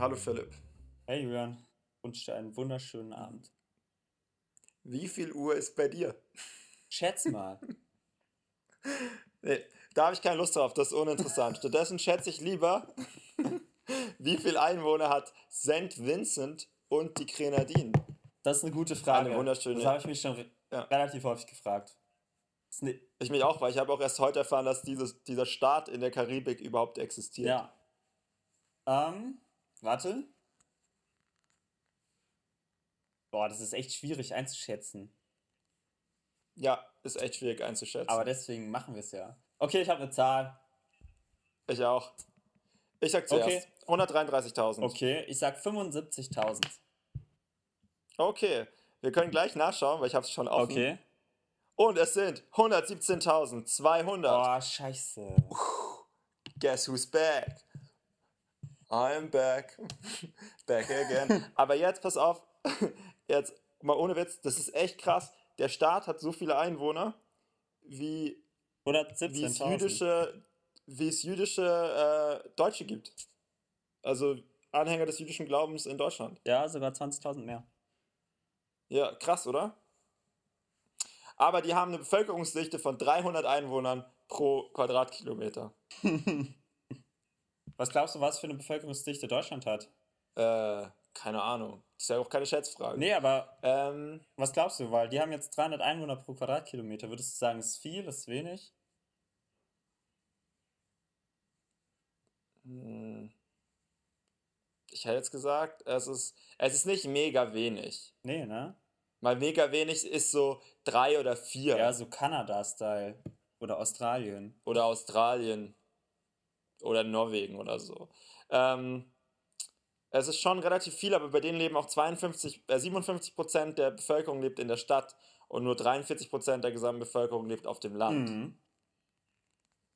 Hallo Philipp. Hey Julian, wünsche dir einen wunderschönen Abend. Wie viel Uhr ist bei dir? Schätz mal. Nee, da habe ich keine Lust drauf, das ist uninteressant. Stattdessen schätze ich lieber, wie viel Einwohner hat St. Vincent und die Grenadinen? Das ist eine gute Frage. Eine wunderschöne- Das habe ich mich schon re Ja. relativ häufig gefragt. Ne Ich mich auch, weil ich habe auch erst heute erfahren, dass dieses, dieser Staat in der Karibik überhaupt existiert. ja. Ähm, warte. Boah, das ist echt schwierig einzuschätzen. Ja, ist echt schwierig einzuschätzen. Aber deswegen machen wir es ja. Okay, ich habe eine Zahl. ich auch. Ich sag zuerst. Okay. 133.000. Okay, ich sag 75.000. Okay. Wir können gleich nachschauen, weil ich habe es schon offen. Okay. Und es sind 117.200. Boah, scheiße. Guess who's back? I'm back. back again. Aber jetzt, pass auf, jetzt mal ohne Witz, das ist echt krass. Der Staat hat so viele Einwohner, wie, wie es 117.000. jüdische, wie es jüdische äh, Deutsche gibt. Also Anhänger des jüdischen Glaubens in Deutschland. Ja, sogar 20.000 mehr. Ja, krass, oder? Aber die haben eine Bevölkerungsdichte von 300 Einwohnern pro Quadratkilometer. Was glaubst du, was für eine Bevölkerungsdichte Deutschland hat? Äh, keine Ahnung. Das ist ja auch keine Schätzfrage. Nee, aber Ähm, was glaubst du? Weil die haben jetzt 300 Einwohner pro Quadratkilometer. Würdest du sagen, ist viel, ist wenig? hm. ich hätte jetzt gesagt, es ist, es ist nicht mega wenig. Nee, ne? Weil mega wenig ist so drei oder vier. Ja, so Kanada-Style. Oder Australien. Oder Australien. Oder Norwegen oder so. Ähm, es ist schon relativ viel, aber bei denen leben auch 52, äh, 57 Prozent der Bevölkerung lebt in der Stadt und nur 43 Prozent der gesamten Bevölkerung lebt auf dem Land. Mhm.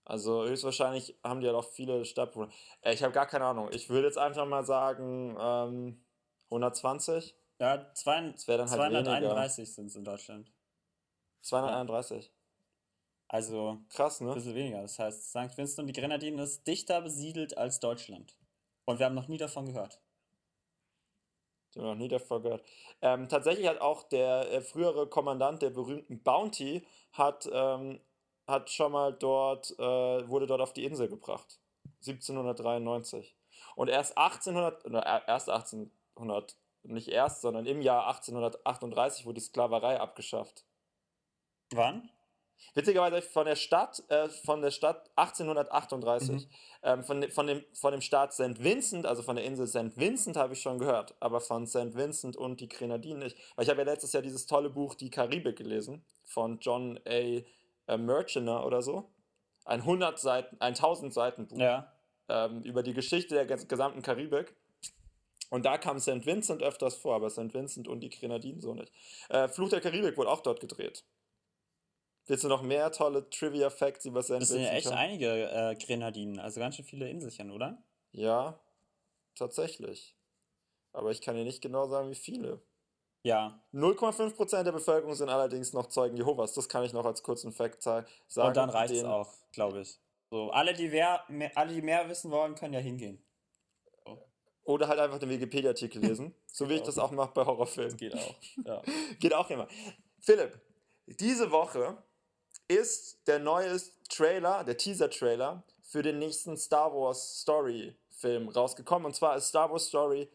Also höchstwahrscheinlich haben die ja noch viele Stadtbewohner. Äh, ich habe gar keine Ahnung. Ich würde jetzt einfach mal sagen ähm, 120, Ja, zwei, dann halt 231 sind es in Deutschland. 231. Also Krass, ein ne? bisschen weniger. Das heißt, St. Vincent und die Grenadinen ist dichter besiedelt als Deutschland. Und wir haben noch nie davon gehört. Habe noch nie davon gehört. Ähm, tatsächlich hat auch der äh, frühere Kommandant der berühmten Bounty hat, ähm, hat schon mal dort, äh, wurde dort auf die Insel gebracht. 1793. Und erst 1800, oder er- erst 1800, nicht erst, sondern im Jahr 1838 wurde die Sklaverei abgeschafft. Wann? Witzigerweise von der Stadt, äh, von der Stadt 1838, ähm, von, von, dem, von dem Staat St. Vincent, also von der Insel St. Vincent habe ich schon gehört, aber von St. Vincent und die Grenadinen nicht. Weil ich habe ja letztes Jahr dieses tolle Buch Die Karibik gelesen, von John A. äh, Murchiner oder so. Ein 100 Seiten, ein 1000 Seiten Buch Ja. ähm, über die Geschichte der ges- gesamten Karibik. Und da kam St. Vincent öfters vor, aber St. Vincent und die Grenadinen so nicht. Äh, Fluch der Karibik wurde auch dort gedreht. Willst du noch mehr tolle Trivia-Facts über St. Das sind Vincent? ja echt haben? einige äh, Grenadinen. Also ganz schön viele Inselchen, oder? Ja, tatsächlich. Aber ich kann dir nicht genau sagen, wie viele. Ja. 0,5% der Bevölkerung sind allerdings noch Zeugen Jehovas. Das kann ich noch als kurzen Fact sagen. Und dann reicht es auch, glaube ich. So, alle die, mehr, alle, die mehr wissen wollen, können ja hingehen. Oder halt einfach den Wikipedia-Artikel lesen. so wie ich auch. das auch mache bei Horrorfilmen. Geht auch. Ja. Geht auch immer. Philipp, diese Woche ist der neue Trailer, der Teaser-Trailer für den nächsten Star Wars Story-Film rausgekommen. Und zwar ist Star Wars Story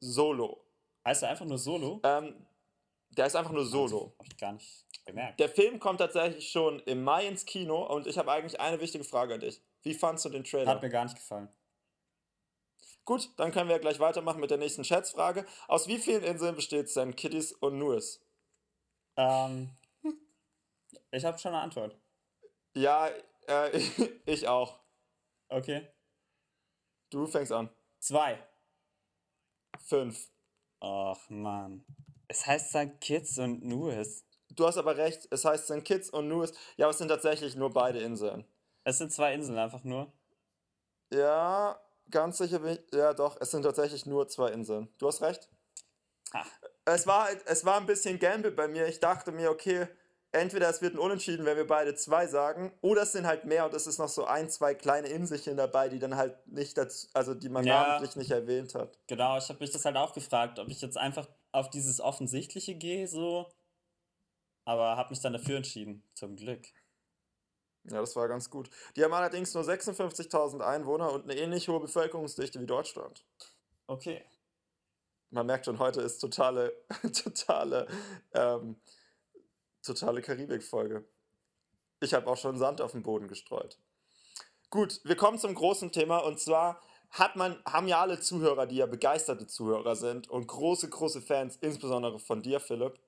Solo. Heißt er einfach nur Solo? Ähm, der ist einfach nur Solo. Hab ich gar nicht gemerkt. Der Film kommt tatsächlich schon im Mai ins Kino und ich habe eigentlich eine wichtige Frage an dich. Wie fandst du den Trailer? Hat mir gar nicht gefallen. Gut, dann können wir gleich weitermachen mit der nächsten Schätzfrage. Aus wie vielen Inseln besteht St. Kitts und Nevis? Ähm, ich habe schon eine Antwort. Ja, äh, ich auch. Okay. Du fängst an. Zwei. Fünf. Ach man. Es heißt St. Kitts und Nevis. Du hast aber recht, es heißt St. Kitts und Nevis. Ja, aber es sind tatsächlich nur beide Inseln. Es sind zwei Inseln einfach nur. Ja, ganz sicher bin ich. Ja, doch, es sind tatsächlich nur zwei Inseln. Du hast recht. Ah. Es war, halt- es war ein bisschen Gamble bei mir. Ich dachte mir, okay, entweder es wird ein Unentschieden, wenn wir beide zwei sagen, oder es sind halt mehr und es ist noch so ein, zwei kleine Inselchen dabei, die dann halt nicht dazu, also die man Ja. namentlich nicht erwähnt hat. Genau, ich habe mich das halt auch gefragt, ob ich jetzt einfach auf dieses Offensichtliche gehe, so. Aber habe mich dann dafür entschieden, zum Glück. Ja, das war ganz gut. Die haben allerdings nur 56.000 Einwohner und eine ähnlich hohe Bevölkerungsdichte wie Deutschland. Okay. Man merkt schon, heute ist totale, totale, ähm, totale Karibik-Folge. Ich habe auch schon Sand auf den Boden gestreut. Gut, wir kommen zum großen Thema und zwar hat man, haben ja alle Zuhörer, die ja begeisterte Zuhörer sind und große, große Fans, insbesondere von dir, Philipp,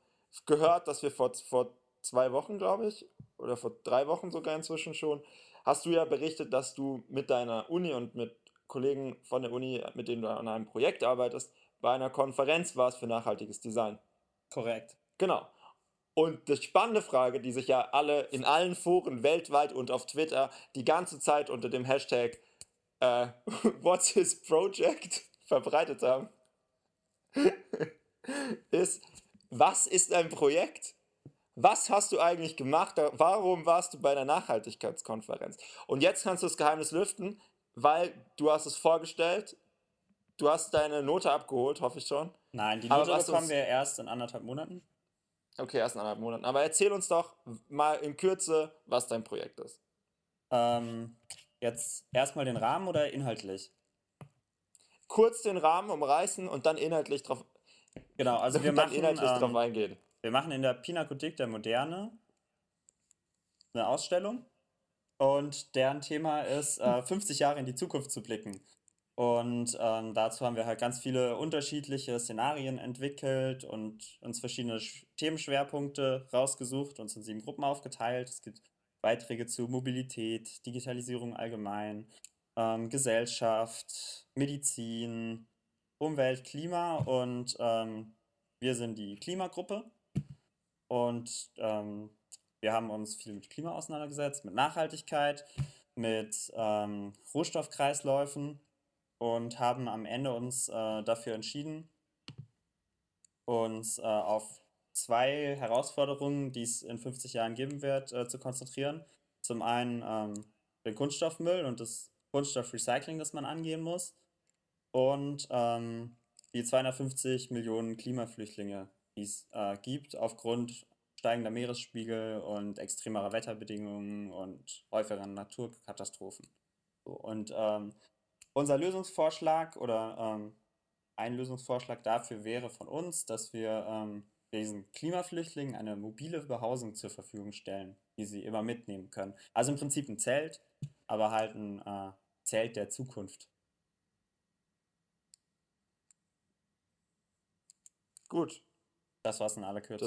gehört, dass wir vor, vor zwei Wochen, glaube ich, oder vor drei Wochen sogar inzwischen schon, hast du ja berichtet, dass du mit deiner Uni und mit Kollegen von der Uni, mit denen du an einem Projekt arbeitest, bei einer Konferenz warst für nachhaltiges Design. Korrekt. Genau. Und die spannende Frage, die sich ja alle in allen Foren weltweit und auf Twitter die ganze Zeit unter dem Hashtag äh, What's his project verbreitet haben, ist, was ist ein Projekt? Was hast du eigentlich gemacht? Warum warst du bei einer Nachhaltigkeitskonferenz? Und jetzt kannst du das Geheimnis lüften, weil du hast es vorgestellt, du hast deine Note abgeholt, hoffe ich schon. Nein, die Note bekommen wir erst in anderthalb Monaten. Okay, erst in anderthalb Monaten. Aber erzähl uns doch mal in Kürze, was dein Projekt ist. Ähm, jetzt erstmal den Rahmen oder inhaltlich? Kurz den Rahmen umreißen und dann inhaltlich drauf, Genau, also wir machen, inhaltlich drauf ähm, eingehen. wir machen in der Pinakothek der Moderne eine Ausstellung und deren Thema ist, äh, 50 Jahre in die Zukunft zu blicken. Und ähm, dazu haben wir halt ganz viele unterschiedliche Szenarien entwickelt und uns verschiedene Sch- Themenschwerpunkte rausgesucht, uns in sieben Gruppen aufgeteilt. Es gibt Beiträge zu Mobilität, Digitalisierung allgemein, ähm, Gesellschaft, Medizin, Umwelt, Klima und ähm, wir sind die Klimagruppe. Und ähm, wir haben uns viel mit Klima auseinandergesetzt, mit Nachhaltigkeit, mit ähm, Rohstoffkreisläufen und haben am Ende uns äh, dafür entschieden, uns äh, auf zwei Herausforderungen, die es in 50 Jahren geben wird, äh, zu konzentrieren. Zum einen ähm, den Kunststoffmüll und das Kunststoffrecycling, das man angehen muss. Und ähm, die 250 Millionen Klimaflüchtlinge, die es äh, gibt, aufgrund steigender Meeresspiegel und extremerer Wetterbedingungen und häufiger Naturkatastrophen. Und ähm, unser Lösungsvorschlag oder ähm, ein Lösungsvorschlag dafür wäre von uns, dass wir ähm, diesen Klimaflüchtlingen eine mobile Behausung zur Verfügung stellen, die sie immer mitnehmen können. Also im Prinzip ein Zelt, aber halt ein äh, Zelt der Zukunft. Gut, Das war's in aller Kürze.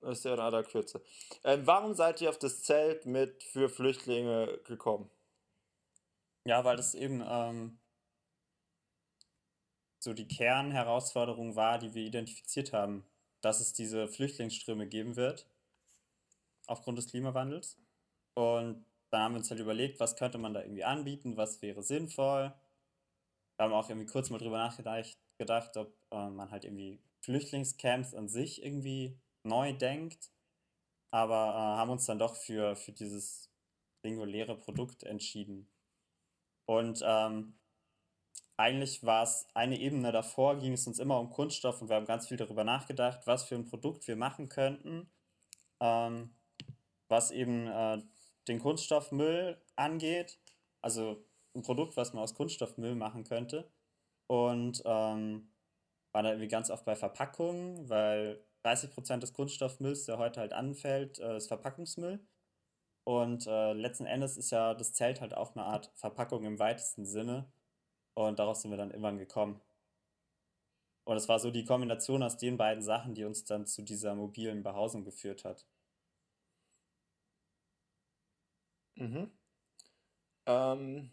das, ist ja in aller Kürze. Ähm, warum seid ihr auf das Zelt mit für Flüchtlinge gekommen? Ja, weil das eben ähm, so die Kernherausforderung war, die wir identifiziert haben, dass es diese Flüchtlingsströme geben wird, aufgrund des Klimawandels. Und dann haben wir uns halt überlegt, was könnte man da irgendwie anbieten, was wäre sinnvoll. Wir haben auch irgendwie kurz mal drüber nachgedacht, gedacht, ob äh, man halt irgendwie Flüchtlingscamps an sich irgendwie neu denkt, aber äh, haben uns dann doch für, für dieses singuläre Produkt entschieden. Und ähm, eigentlich war es eine Ebene davor, ging es uns immer um Kunststoff und wir haben ganz viel darüber nachgedacht, was für ein Produkt wir machen könnten, ähm, was eben äh, den Kunststoffmüll angeht. Also ein Produkt, was man aus Kunststoffmüll machen könnte. Und ähm, war da irgendwie ganz oft bei Verpackungen, weil 30% des Kunststoffmülls, der heute halt anfällt, äh, ist Verpackungsmüll. Und äh, letzten Endes ist ja das Zelt halt auch eine Art Verpackung im weitesten Sinne. Und daraus sind wir dann irgendwann gekommen. Und es war so die Kombination aus den beiden Sachen, die uns dann zu dieser mobilen Behausung geführt hat. Mhm. Ähm,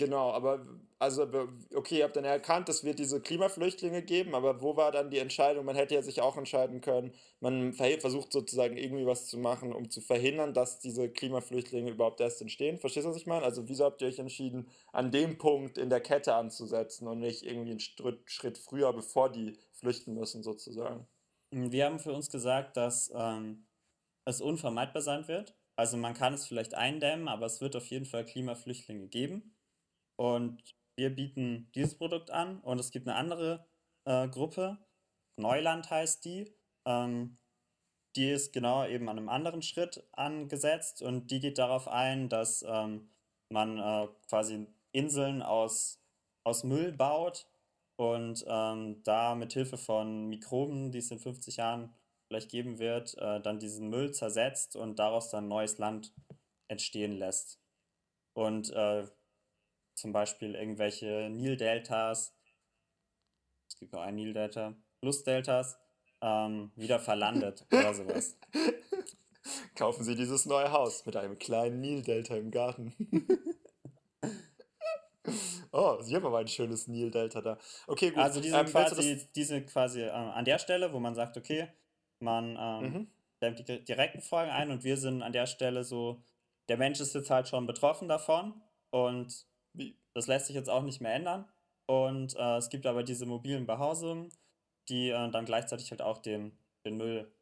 genau, aber also okay, ihr habt dann erkannt, es wird diese Klimaflüchtlinge geben, aber wo war dann die Entscheidung? Man hätte ja sich auch entscheiden können, man versucht sozusagen irgendwie was zu machen, um zu verhindern, dass diese Klimaflüchtlinge überhaupt erst entstehen. Verstehst du, was ich meine? Also wieso habt ihr euch entschieden, an dem Punkt in der Kette anzusetzen und nicht irgendwie einen Schritt, Schritt früher, bevor die flüchten müssen, sozusagen? Wir haben für uns gesagt, dass ähm, es unvermeidbar sein wird. Also man kann es vielleicht eindämmen, aber es wird auf jeden Fall Klimaflüchtlinge geben. Und wir bieten dieses Produkt an und es gibt eine andere äh, Gruppe, Neuland heißt die. Ähm, die ist genau eben an einem anderen Schritt angesetzt und die geht darauf ein, dass ähm, man äh, quasi Inseln aus, aus Müll baut und ähm, da mit Hilfe von Mikroben, die es in 50 Jahren vielleicht geben wird, äh, dann diesen Müll zersetzt und daraus dann neues Land entstehen lässt. Und äh, zum Beispiel irgendwelche Nildeltas, es gibt noch ein Nildelta, Flussdeltas, ähm, wieder verlandet oder sowas. Kaufen Sie dieses neue Haus mit einem kleinen Nildelta im Garten. oh, Sie haben aber ein schönes Nildelta da. Okay, gut. Also die sind ähm, quasi, die sind quasi äh, an der Stelle, wo man sagt, okay, man ähm, mhm. dämmt die direkten Folgen ein und wir sind an der Stelle so, der Mensch ist jetzt halt schon betroffen davon und? Das lässt sich jetzt auch nicht mehr ändern. Und äh, es gibt aber diese mobilen Behausungen, die äh, dann gleichzeitig halt auch den, den Müll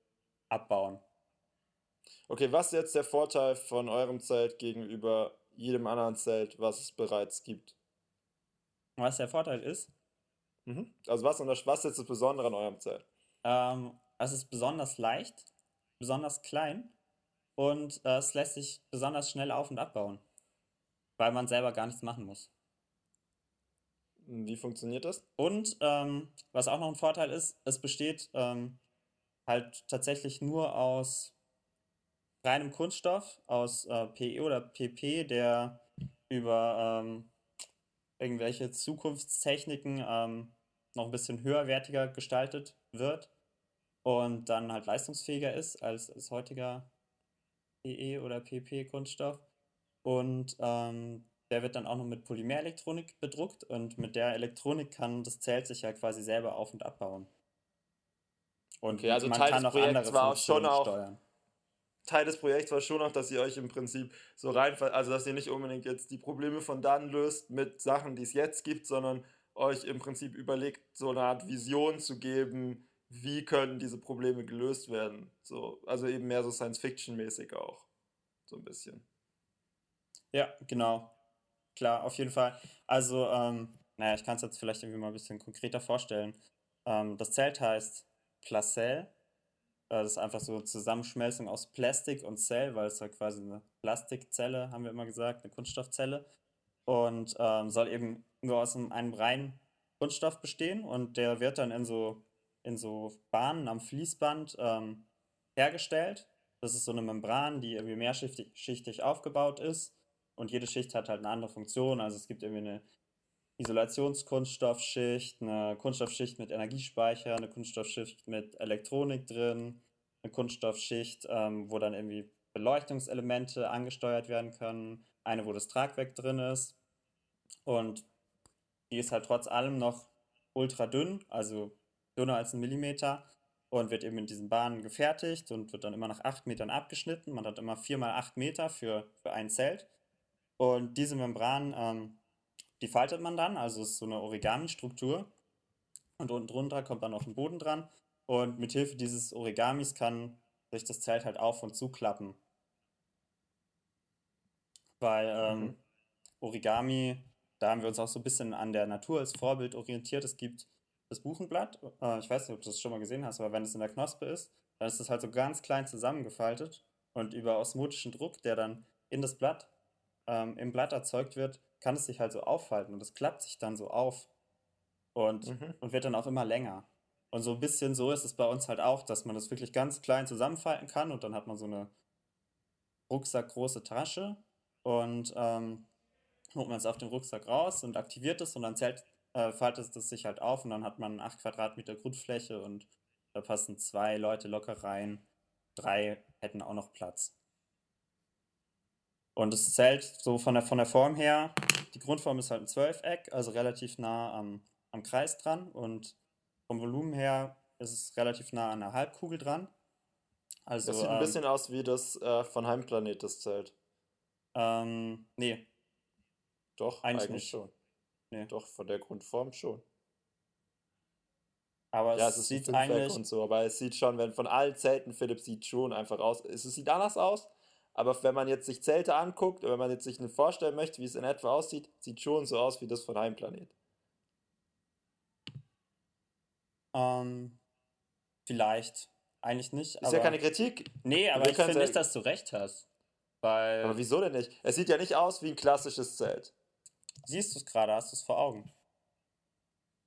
abbauen. Okay, was ist jetzt der Vorteil von eurem Zelt gegenüber jedem anderen Zelt, was es bereits gibt? Was der Vorteil ist? Mhm. Also was, was ist jetzt das Besondere an eurem Zelt? Ähm, es ist besonders leicht, besonders klein und äh, es lässt sich besonders schnell auf- und abbauen, weil man selber gar nichts machen muss. Wie funktioniert das? Und ähm, was auch noch ein Vorteil ist, es besteht ähm, halt tatsächlich nur aus reinem Kunststoff, aus äh, PE oder PP, der über ähm, irgendwelche Zukunftstechniken ähm, noch ein bisschen höherwertiger gestaltet wird und dann halt leistungsfähiger ist als, als heutiger PE oder PP-Kunststoff. Und ähm, der wird dann auch noch mit Polymerelektronik bedruckt und mit der Elektronik kann das Zelt sich ja quasi selber auf- und abbauen. Und okay, also man Teil kann des auch Projekts andere war schon auch steuern. Teil des Projekts war schon auch, dass ihr euch im Prinzip so rein, also dass ihr nicht unbedingt jetzt die Probleme von dann löst mit Sachen, die es jetzt gibt, sondern euch im Prinzip überlegt, so eine Art Vision zu geben, wie können diese Probleme gelöst werden. So, also eben mehr so Science-Fiction-mäßig auch. So ein bisschen. Ja, genau. Klar, auf jeden Fall. Also, ähm, naja, ich kann es jetzt vielleicht irgendwie mal ein bisschen konkreter vorstellen. Ähm, das Zelt heißt Placell. Äh, das ist einfach so eine Zusammenschmelzung aus Plastik und Zell, weil es halt quasi eine Plastikzelle, haben wir immer gesagt, eine Kunststoffzelle. Und ähm, soll eben nur aus einem, einem reinen Kunststoff bestehen und der wird dann in so, in so Bahnen am Fließband ähm, hergestellt. Das ist so eine Membran, die irgendwie mehrschichtig aufgebaut ist und jede Schicht hat halt eine andere Funktion. Also es gibt irgendwie eine Isolationskunststoffschicht, eine Kunststoffschicht mit Energiespeicher, eine Kunststoffschicht mit Elektronik drin, eine Kunststoffschicht, ähm, wo dann irgendwie Beleuchtungselemente angesteuert werden können, eine, wo das Tragwerk drin ist. Und die ist halt trotz allem noch ultra dünn, also dünner als ein Millimeter und wird eben in diesen Bahnen gefertigt und wird dann immer nach 8 Metern abgeschnitten. Man hat immer 4 mal 8 Meter für, für ein Zelt. Und diese Membran, ähm, die faltet man dann, also ist so eine Origami-Struktur. Und unten drunter kommt dann noch ein Boden dran. Und mit Hilfe dieses Origamis kann sich das Zelt halt auf- und zuklappen. Weil ähm, mhm. Origami, da haben wir uns auch so ein bisschen an der Natur als Vorbild orientiert. Es gibt das Buchenblatt, äh, ich weiß nicht, ob du das schon mal gesehen hast, aber wenn es in der Knospe ist, dann ist es halt so ganz klein zusammengefaltet und über osmotischen Druck, der dann in das Blatt ähm, im Blatt erzeugt wird, kann es sich halt so aufhalten und es klappt sich dann so auf und, mhm. und wird dann auch immer länger. Und so ein bisschen so ist es bei uns halt auch, dass man das wirklich ganz klein zusammenfalten kann und dann hat man so eine rucksackgroße Tasche und ähm, holt man es auf den Rucksack raus und aktiviert es und dann zählt, äh, faltet es sich halt auf und dann hat man 8 Quadratmeter Grundfläche und da passen zwei Leute locker rein. Drei hätten auch noch Platz. Und das Zelt, so von der, von der Form her, die Grundform ist halt ein Zwölfeck, also relativ nah am, am Kreis dran. Und vom Volumen her ist es relativ nah an der Halbkugel dran. Also, das sieht ein ähm, bisschen aus wie das äh, von Heimplanet, das Zelt. Ähm, nee. Doch, eigentlich, eigentlich schon. Nee. Doch, von der Grundform schon. Aber Ja, es es sieht eigentlich. und so, aber es sieht schon, wenn von allen Zelten, Philipp sieht schon einfach aus. Es sieht anders aus, aber wenn man jetzt sich Zelte anguckt, oder wenn man jetzt sich vorstellen möchte, wie es in etwa aussieht, sieht schon so aus wie das von Heimplanet. Ähm, vielleicht. Eigentlich nicht, Ist ja keine aber. Kritik. Nee, aber Wir ich finde nicht, dass du recht hast. aber Weil. wieso denn nicht? Es sieht ja nicht aus wie ein klassisches Zelt. Siehst du es gerade? Hast du es vor Augen?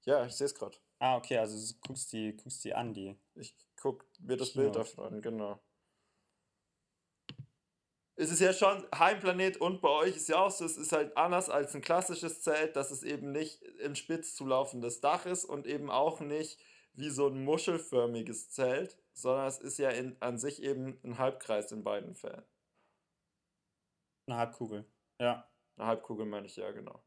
Ja, ich sehe es gerade. Ah, okay, also du guckst die, guckst die an, die Ich guck mir das Bild Keynote. davon an, genau. Es ist ja schon Heimplanet und bei euch ist ja auch so, es ist halt anders als ein klassisches Zelt, dass es eben nicht ein spitz zulaufendes Dach ist und eben auch nicht wie so ein muschelförmiges Zelt, sondern es ist ja in, an sich eben ein Halbkreis in beiden Fällen. Eine Halbkugel. Ja. Eine Halbkugel meine ich ja, genau.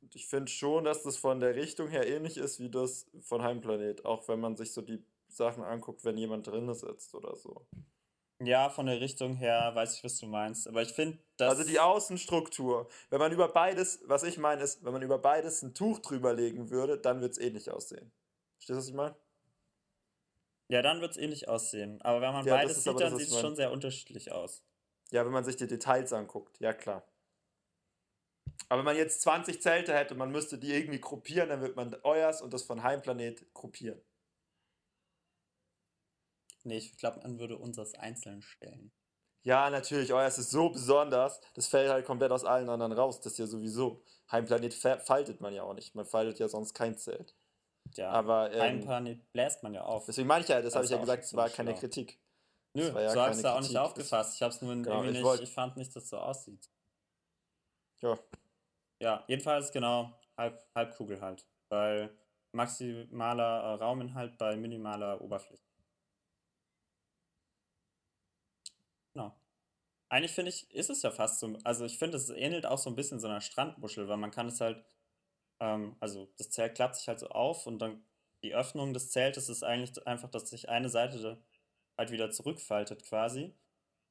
Und ich finde schon, dass das von der Richtung her ähnlich ist wie das von Heimplanet, auch wenn man sich so die Sachen anguckt, wenn jemand drin sitzt oder so. Ja, von der Richtung her weiß ich, was du meinst. Aber ich finde, dass. Also die Außenstruktur. Wenn man über beides, was ich meine, ist, wenn man über beides ein Tuch drüber legen würde, dann wird es ähnlich aussehen. Verstehst du, was ich meine? Ja, dann wird es ähnlich aussehen. Aber wenn man Ja, beides sieht, aber dann sieht es schon sehr unterschiedlich aus. Ja, wenn man sich die Details anguckt, ja klar. Aber wenn man jetzt 20 Zelte hätte und man müsste die irgendwie gruppieren, dann wird man euers und das von Heimplanet gruppieren. Nee, ich glaube, man würde unseres einzeln stellen. Ja, natürlich, euers ist so besonders, das fällt halt komplett aus allen anderen raus. Das ist ja sowieso. Heimplanet fa- faltet man ja auch nicht. Man faltet ja sonst kein Zelt. Ja. Aber ähm, Planet bläst man ja auf. deswegen meine ich ja, das Das habe ich ja gesagt, es war ziemlich keine schlau. Kritik. Nö, ja so habe ich es auch nicht aufgefasst. Ich habe es nur Genau, irgendwie ich nicht. wollt- Ich fand nicht, dass es so aussieht. Ja, Ja, jedenfalls genau halb, Halbkugel halt. Weil maximaler äh, Rauminhalt bei minimaler Oberfläche. Genau. Eigentlich finde ich, ist es ja fast so, also ich finde, es ähnelt auch so ein bisschen so einer Strandmuschel, weil man kann es halt, ähm, also das Zelt klappt sich halt so auf und dann die Öffnung des Zeltes ist eigentlich einfach, dass sich eine Seite halt wieder zurückfaltet quasi.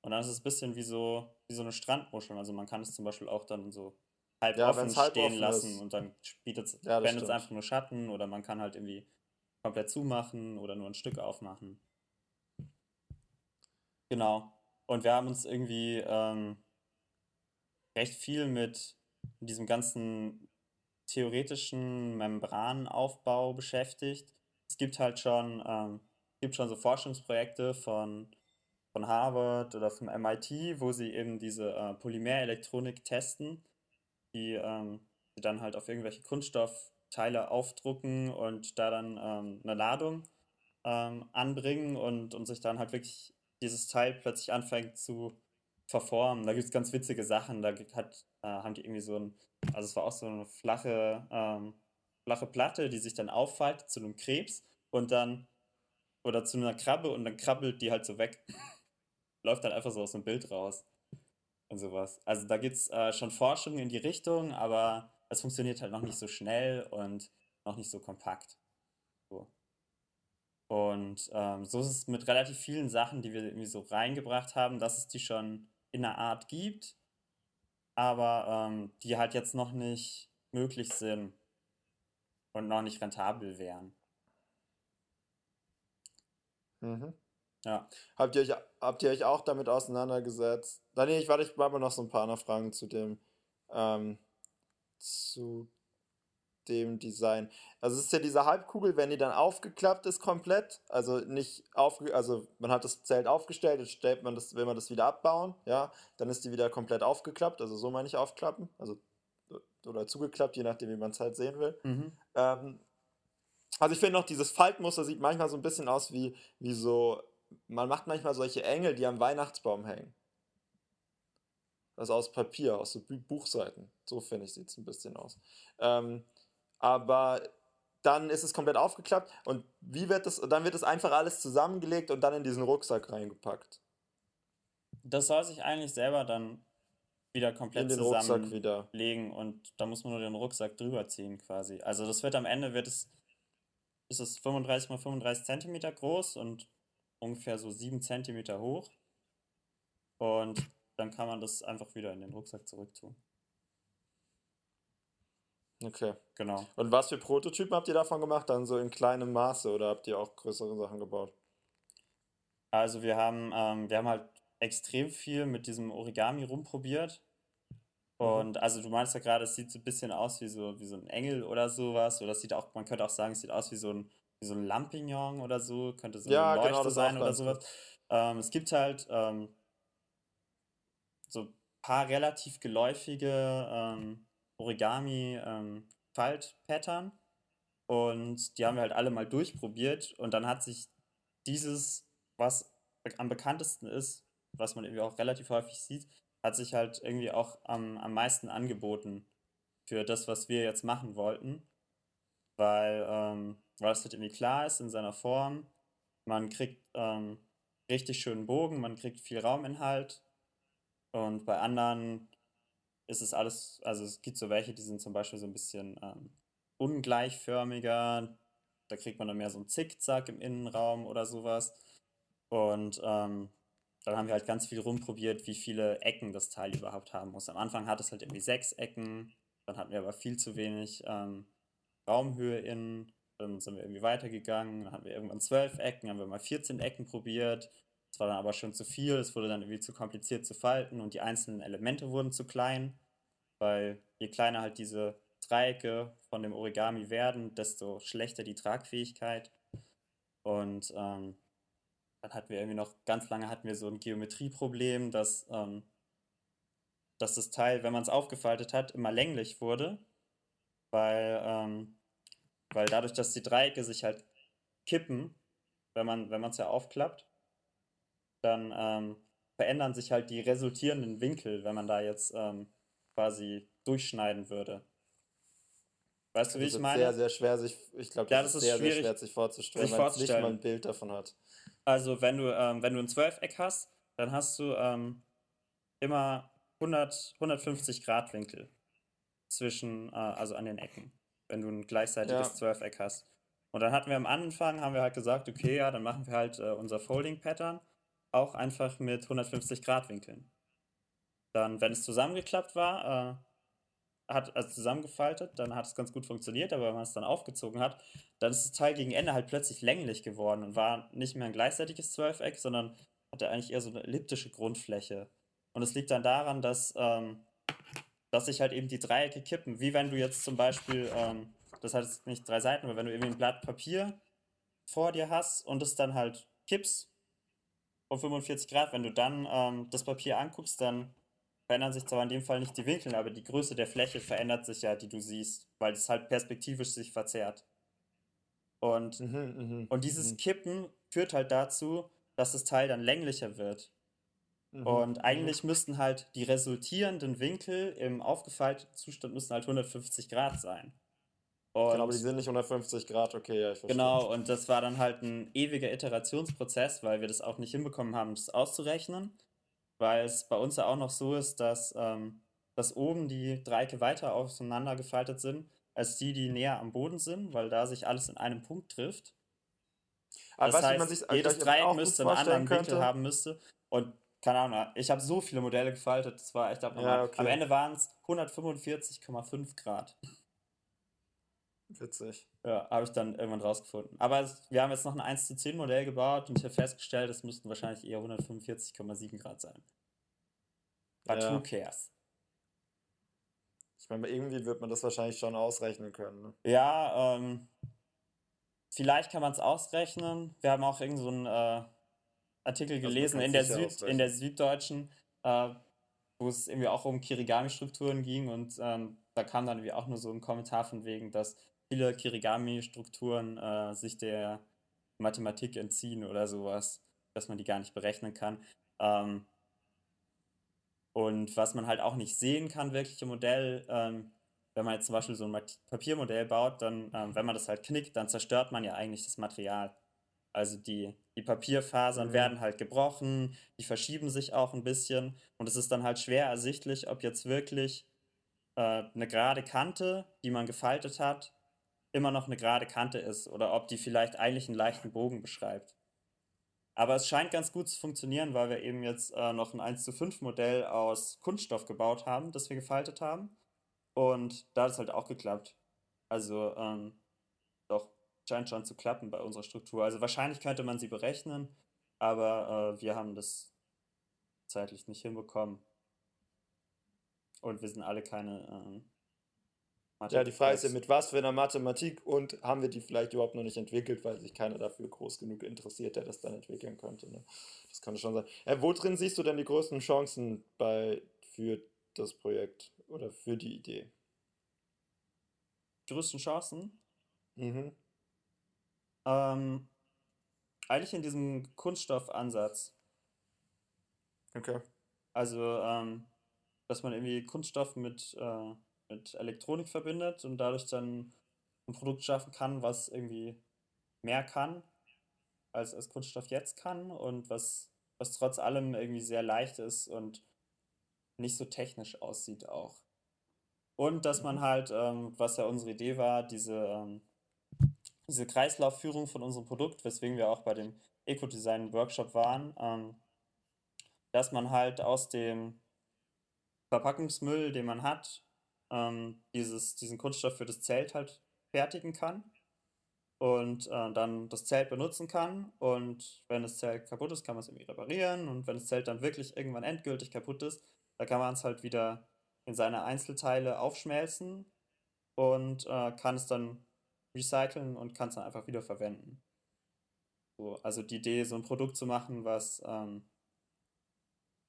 Und dann ist es ein bisschen wie so, wie so eine Strandmuschel. Also man kann es zum Beispiel auch dann so halb Ja, offen halb stehen offen lassen ist. und dann bietet es, Ja, einfach nur Schatten oder man kann halt irgendwie komplett zumachen oder nur ein Stück aufmachen. Genau. Und wir haben uns irgendwie ähm, recht viel mit diesem ganzen theoretischen Membranaufbau beschäftigt. Es gibt halt schon, ähm, gibt schon so Forschungsprojekte von, von Harvard oder vom MIT, wo sie eben diese äh, Polymerelektronik testen, die, ähm, dann halt auf irgendwelche Kunststoffteile aufdrucken und da dann ähm, eine Ladung ähm, anbringen und, und sich dann halt wirklich dieses Teil plötzlich anfängt zu verformen. Da gibt es ganz witzige Sachen. Da hat, äh, haben die irgendwie so ein, also es war auch so eine flache, ähm, flache Platte, die sich dann auffaltet zu einem Krebs und dann, oder zu einer Krabbe und dann krabbelt die halt so weg. Läuft dann einfach so aus dem Bild raus und sowas. Also da gibt es äh, schon Forschung in die Richtung, aber es funktioniert halt noch nicht so schnell und noch nicht so kompakt. So. Und ähm, so ist es mit relativ vielen Sachen, die wir irgendwie so reingebracht haben, dass es die schon in einer Art gibt, aber ähm, die halt jetzt noch nicht möglich sind und noch nicht rentabel wären. Mhm. Ja. Habt ihr, euch, habt ihr euch auch damit auseinandergesetzt? Dann nee, ich warte, ich habe noch so ein paar andere Fragen zu dem, ähm, zu dem Design. Also es ist ja diese Halbkugel, wenn die dann aufgeklappt ist komplett, also nicht aufge, also man hat das Zelt aufgestellt, jetzt stellt man das, will man das wieder abbauen, ja, dann ist die wieder komplett aufgeklappt, also so meine ich aufklappen, also oder zugeklappt, je nachdem, wie man es halt sehen will. Mhm. Ähm, also ich finde noch, dieses Faltmuster sieht manchmal so ein bisschen aus wie, wie so, man macht manchmal solche Engel, die am Weihnachtsbaum hängen. Also aus Papier, aus so Bu- Buchseiten. So finde ich, sieht es ein bisschen aus. Ähm, aber dann ist es komplett aufgeklappt und wie wird das, dann wird es einfach alles zusammengelegt und dann in diesen Rucksack reingepackt. Das soll sich eigentlich selber dann wieder komplett zusammenlegen und da muss man nur den Rucksack drüber ziehen quasi. Also das wird am Ende wird es ist es 35 mal 35 Zentimeter groß und ungefähr so 7 Zentimeter hoch. Und dann kann man das einfach wieder in den Rucksack zurücktun. Okay. Genau. Und was für Prototypen habt ihr davon gemacht? Dann so in kleinem Maße oder habt ihr auch größere Sachen gebaut? Also wir haben, ähm, wir haben halt extrem viel mit diesem Origami rumprobiert. Mhm. Und also du meinst ja gerade, es sieht so ein bisschen aus wie so, wie so ein Engel oder sowas. Oder es sieht auch, man könnte auch sagen, es sieht aus wie so ein, wie so ein Lampignon oder so, könnte so Ja, eine genau, Leuchte ist sein oder sowas. Ähm, es gibt halt ähm, so ein paar relativ geläufige ähm, Origami-Faltpattern. und die haben wir halt alle mal durchprobiert. Und dann hat sich dieses, was am bekanntesten ist, was man irgendwie auch relativ häufig sieht, hat sich halt irgendwie auch am, am meisten angeboten für das, was wir jetzt machen wollten. Weil, ähm, weil es halt irgendwie klar ist in seiner Form. Man kriegt ähm, richtig schönen Bogen, man kriegt viel Rauminhalt. Und bei anderen ist es alles, also es gibt so welche, die sind zum Beispiel so ein bisschen ähm, ungleichförmiger. Da kriegt man dann mehr so ein Zickzack im Innenraum oder sowas. Und ähm, dann haben wir halt ganz viel rumprobiert, wie viele Ecken das Teil überhaupt haben muss. Am Anfang hat es halt irgendwie sechs Ecken, dann hatten wir aber viel zu wenig ähm, Raumhöhe innen. Dann sind wir irgendwie weitergegangen, dann hatten wir irgendwann zwölf Ecken, haben wir mal 14 Ecken probiert. Das war dann aber schon zu viel, es wurde dann irgendwie zu kompliziert zu falten und die einzelnen Elemente wurden zu klein, weil je kleiner halt diese Dreiecke von dem Origami werden, desto schlechter die Tragfähigkeit. Und ähm, dann hatten wir irgendwie noch, ganz lange hatten wir so ein Geometrieproblem, dass, ähm, dass das Teil, wenn man es aufgefaltet hat, immer länglich wurde, weil, ähm, weil dadurch, dass die Dreiecke sich halt kippen, wenn man es ja aufklappt, dann ähm, verändern sich halt die resultierenden Winkel, wenn man da jetzt ähm, quasi durchschneiden würde. Weißt du, wie Das ich meine? sehr, sehr schwer, sich, ich glaube, Ja, das, das ist sehr, sehr schwer sich vorzustellen, sich weil es nicht mal ein. Bild davon hat. Also, wenn du, ähm, wenn du ein Zwölfeck hast, dann hast du ähm, immer 100, 150 Grad Winkel zwischen, äh, also an den Ecken, wenn du ein gleichseitiges Ja. Zwölfeck hast. Und dann hatten wir am Anfang, haben wir halt gesagt, okay, ja, dann machen wir halt äh, unser Folding-Pattern auch einfach mit 150 Grad Winkeln. Dann, wenn es zusammengeklappt war, äh, hat also zusammengefaltet, dann hat es ganz gut funktioniert, aber wenn man es dann aufgezogen hat, dann ist das Teil gegen Ende halt plötzlich länglich geworden und war nicht mehr ein gleichseitiges Zwölfeck, sondern hatte eigentlich eher so eine elliptische Grundfläche. Und es liegt dann daran, dass, ähm, dass sich halt eben die Dreiecke kippen. Wie wenn du jetzt zum Beispiel, ähm, das hat jetzt nicht drei Seiten, aber wenn du irgendwie ein Blatt Papier vor dir hast und es dann halt kippst um 45 Grad, wenn du dann ähm, das Papier anguckst, dann verändern sich zwar in dem Fall nicht die Winkel, aber die Größe der Fläche verändert sich ja, die du siehst, weil es halt perspektivisch sich verzerrt. Und, Mhm, mhm, und dieses mhm, Kippen führt halt dazu, dass das Teil dann länglicher wird. mhm, Und mhm. eigentlich müssten halt die resultierenden Winkel im aufgefalteten Zustand müssen halt 150 Grad sein. Genau, aber die Und sind nicht 150 Grad, okay, ja, ich verstehe. genau, und das war dann halt ein ewiger Iterationsprozess, weil wir das auch nicht hinbekommen haben, das auszurechnen. Weil es bei uns ja auch noch so ist, dass, ähm, dass oben die Dreiecke weiter auseinander gefaltet sind, als die, die näher am Boden sind, weil da sich alles in einem Punkt trifft. Aber Das wie man heißt, sich jedes Dreieck müsste einen anderen Winkel könnte? haben müsste. Und keine Ahnung, ich habe so viele Modelle gefaltet, das war echt Ja, abnormal. Am okay, Ende waren es 145,5 Grad. Witzig. Ja, habe ich dann irgendwann rausgefunden. Aber wir haben jetzt noch ein 1 zu 10 Modell gebaut und ich habe festgestellt, es müssten wahrscheinlich eher 145,7 Grad sein. But who Ja, cares? ich meine, irgendwie wird man das wahrscheinlich schon ausrechnen können, ne? Ja, ähm, vielleicht kann man es ausrechnen. Wir haben auch irgend so einen äh, Artikel gelesen in der Süd, in der. Süddeutschen, äh, wo es irgendwie auch um Kirigami-Strukturen ging und ähm, da kam dann irgendwie auch nur so ein Kommentar von wegen, dass viele Kirigami-Strukturen äh, sich der Mathematik entziehen oder sowas, dass man die gar nicht berechnen kann. Ähm, und was man halt auch nicht sehen kann, wirklich im Modell, ähm, wenn man jetzt zum Beispiel so ein Papiermodell baut, dann, ähm, wenn man das halt knickt, dann zerstört man ja eigentlich das Material. Also die, die Papierfasern Mhm. werden halt gebrochen, die verschieben sich auch ein bisschen und es ist dann halt schwer ersichtlich, ob jetzt wirklich äh, eine gerade Kante, die man gefaltet hat, immer noch eine gerade Kante ist oder ob die vielleicht eigentlich einen leichten Bogen beschreibt. Aber es scheint ganz gut zu funktionieren, weil wir eben jetzt äh, noch ein 1 zu 5 Modell aus Kunststoff gebaut haben, das wir gefaltet haben. Und da hat es halt auch geklappt. Also, ähm, doch, scheint schon zu klappen bei unserer Struktur. Also wahrscheinlich könnte man sie berechnen, aber äh, wir haben das zeitlich nicht hinbekommen. Und wir sind alle keine ähm, ja, die Frage ist ja, mit was für einer Mathematik und haben wir die vielleicht überhaupt noch nicht entwickelt, weil sich keiner dafür groß genug interessiert, der das dann entwickeln könnte. Ne? Das kann schon sein. Äh, wo drin siehst du denn die größten Chancen bei, für das Projekt oder für die Idee? Die größten Chancen? Mhm. Ähm, eigentlich in diesem Kunststoffansatz. Okay. Also, ähm, dass man irgendwie Kunststoff mit äh, mit Elektronik verbindet und dadurch dann ein Produkt schaffen kann, was irgendwie mehr kann, als es Kunststoff jetzt kann und was, was trotz allem irgendwie sehr leicht ist und nicht so technisch aussieht auch. Und dass man mhm. halt, ähm, was ja unsere Idee war, diese, ähm, diese Kreislaufführung von unserem Produkt, weswegen wir auch bei dem Eco-Design-Workshop waren, ähm, dass man halt aus dem Verpackungsmüll, den man hat, ähm, dieses, diesen Kunststoff für das Zelt halt fertigen kann und äh, dann das Zelt benutzen kann. Und wenn das Zelt kaputt ist, kann man es irgendwie reparieren. Und wenn das Zelt dann wirklich irgendwann endgültig kaputt ist, dann kann man es halt wieder in seine Einzelteile aufschmelzen und äh, kann es dann recyceln und kann es dann einfach wieder verwenden. So, also die Idee, so ein Produkt zu machen, was, ähm,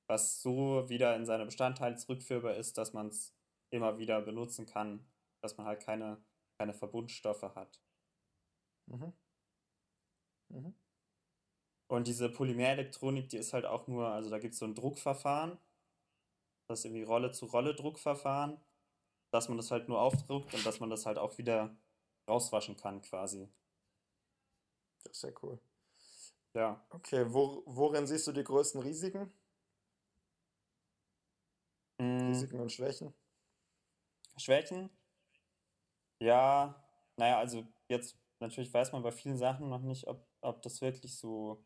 was so wieder in seine Bestandteile zurückführbar ist, dass man es immer wieder benutzen kann, dass man halt keine, keine Verbundstoffe hat. Mhm. Mhm. Und diese Polymerelektronik, die ist halt auch nur, also da gibt es so ein Druckverfahren, das ist irgendwie Rolle-zu-Rolle-Druckverfahren, dass man das halt nur aufdruckt und dass man das halt auch wieder rauswaschen kann quasi. Das ist sehr cool. Ja. Okay, wo, worin siehst du die größten Risiken? Mm. Risiken und Schwächen? Schwächen? Ja, naja, also jetzt natürlich weiß man bei vielen Sachen noch nicht, ob, ob das wirklich so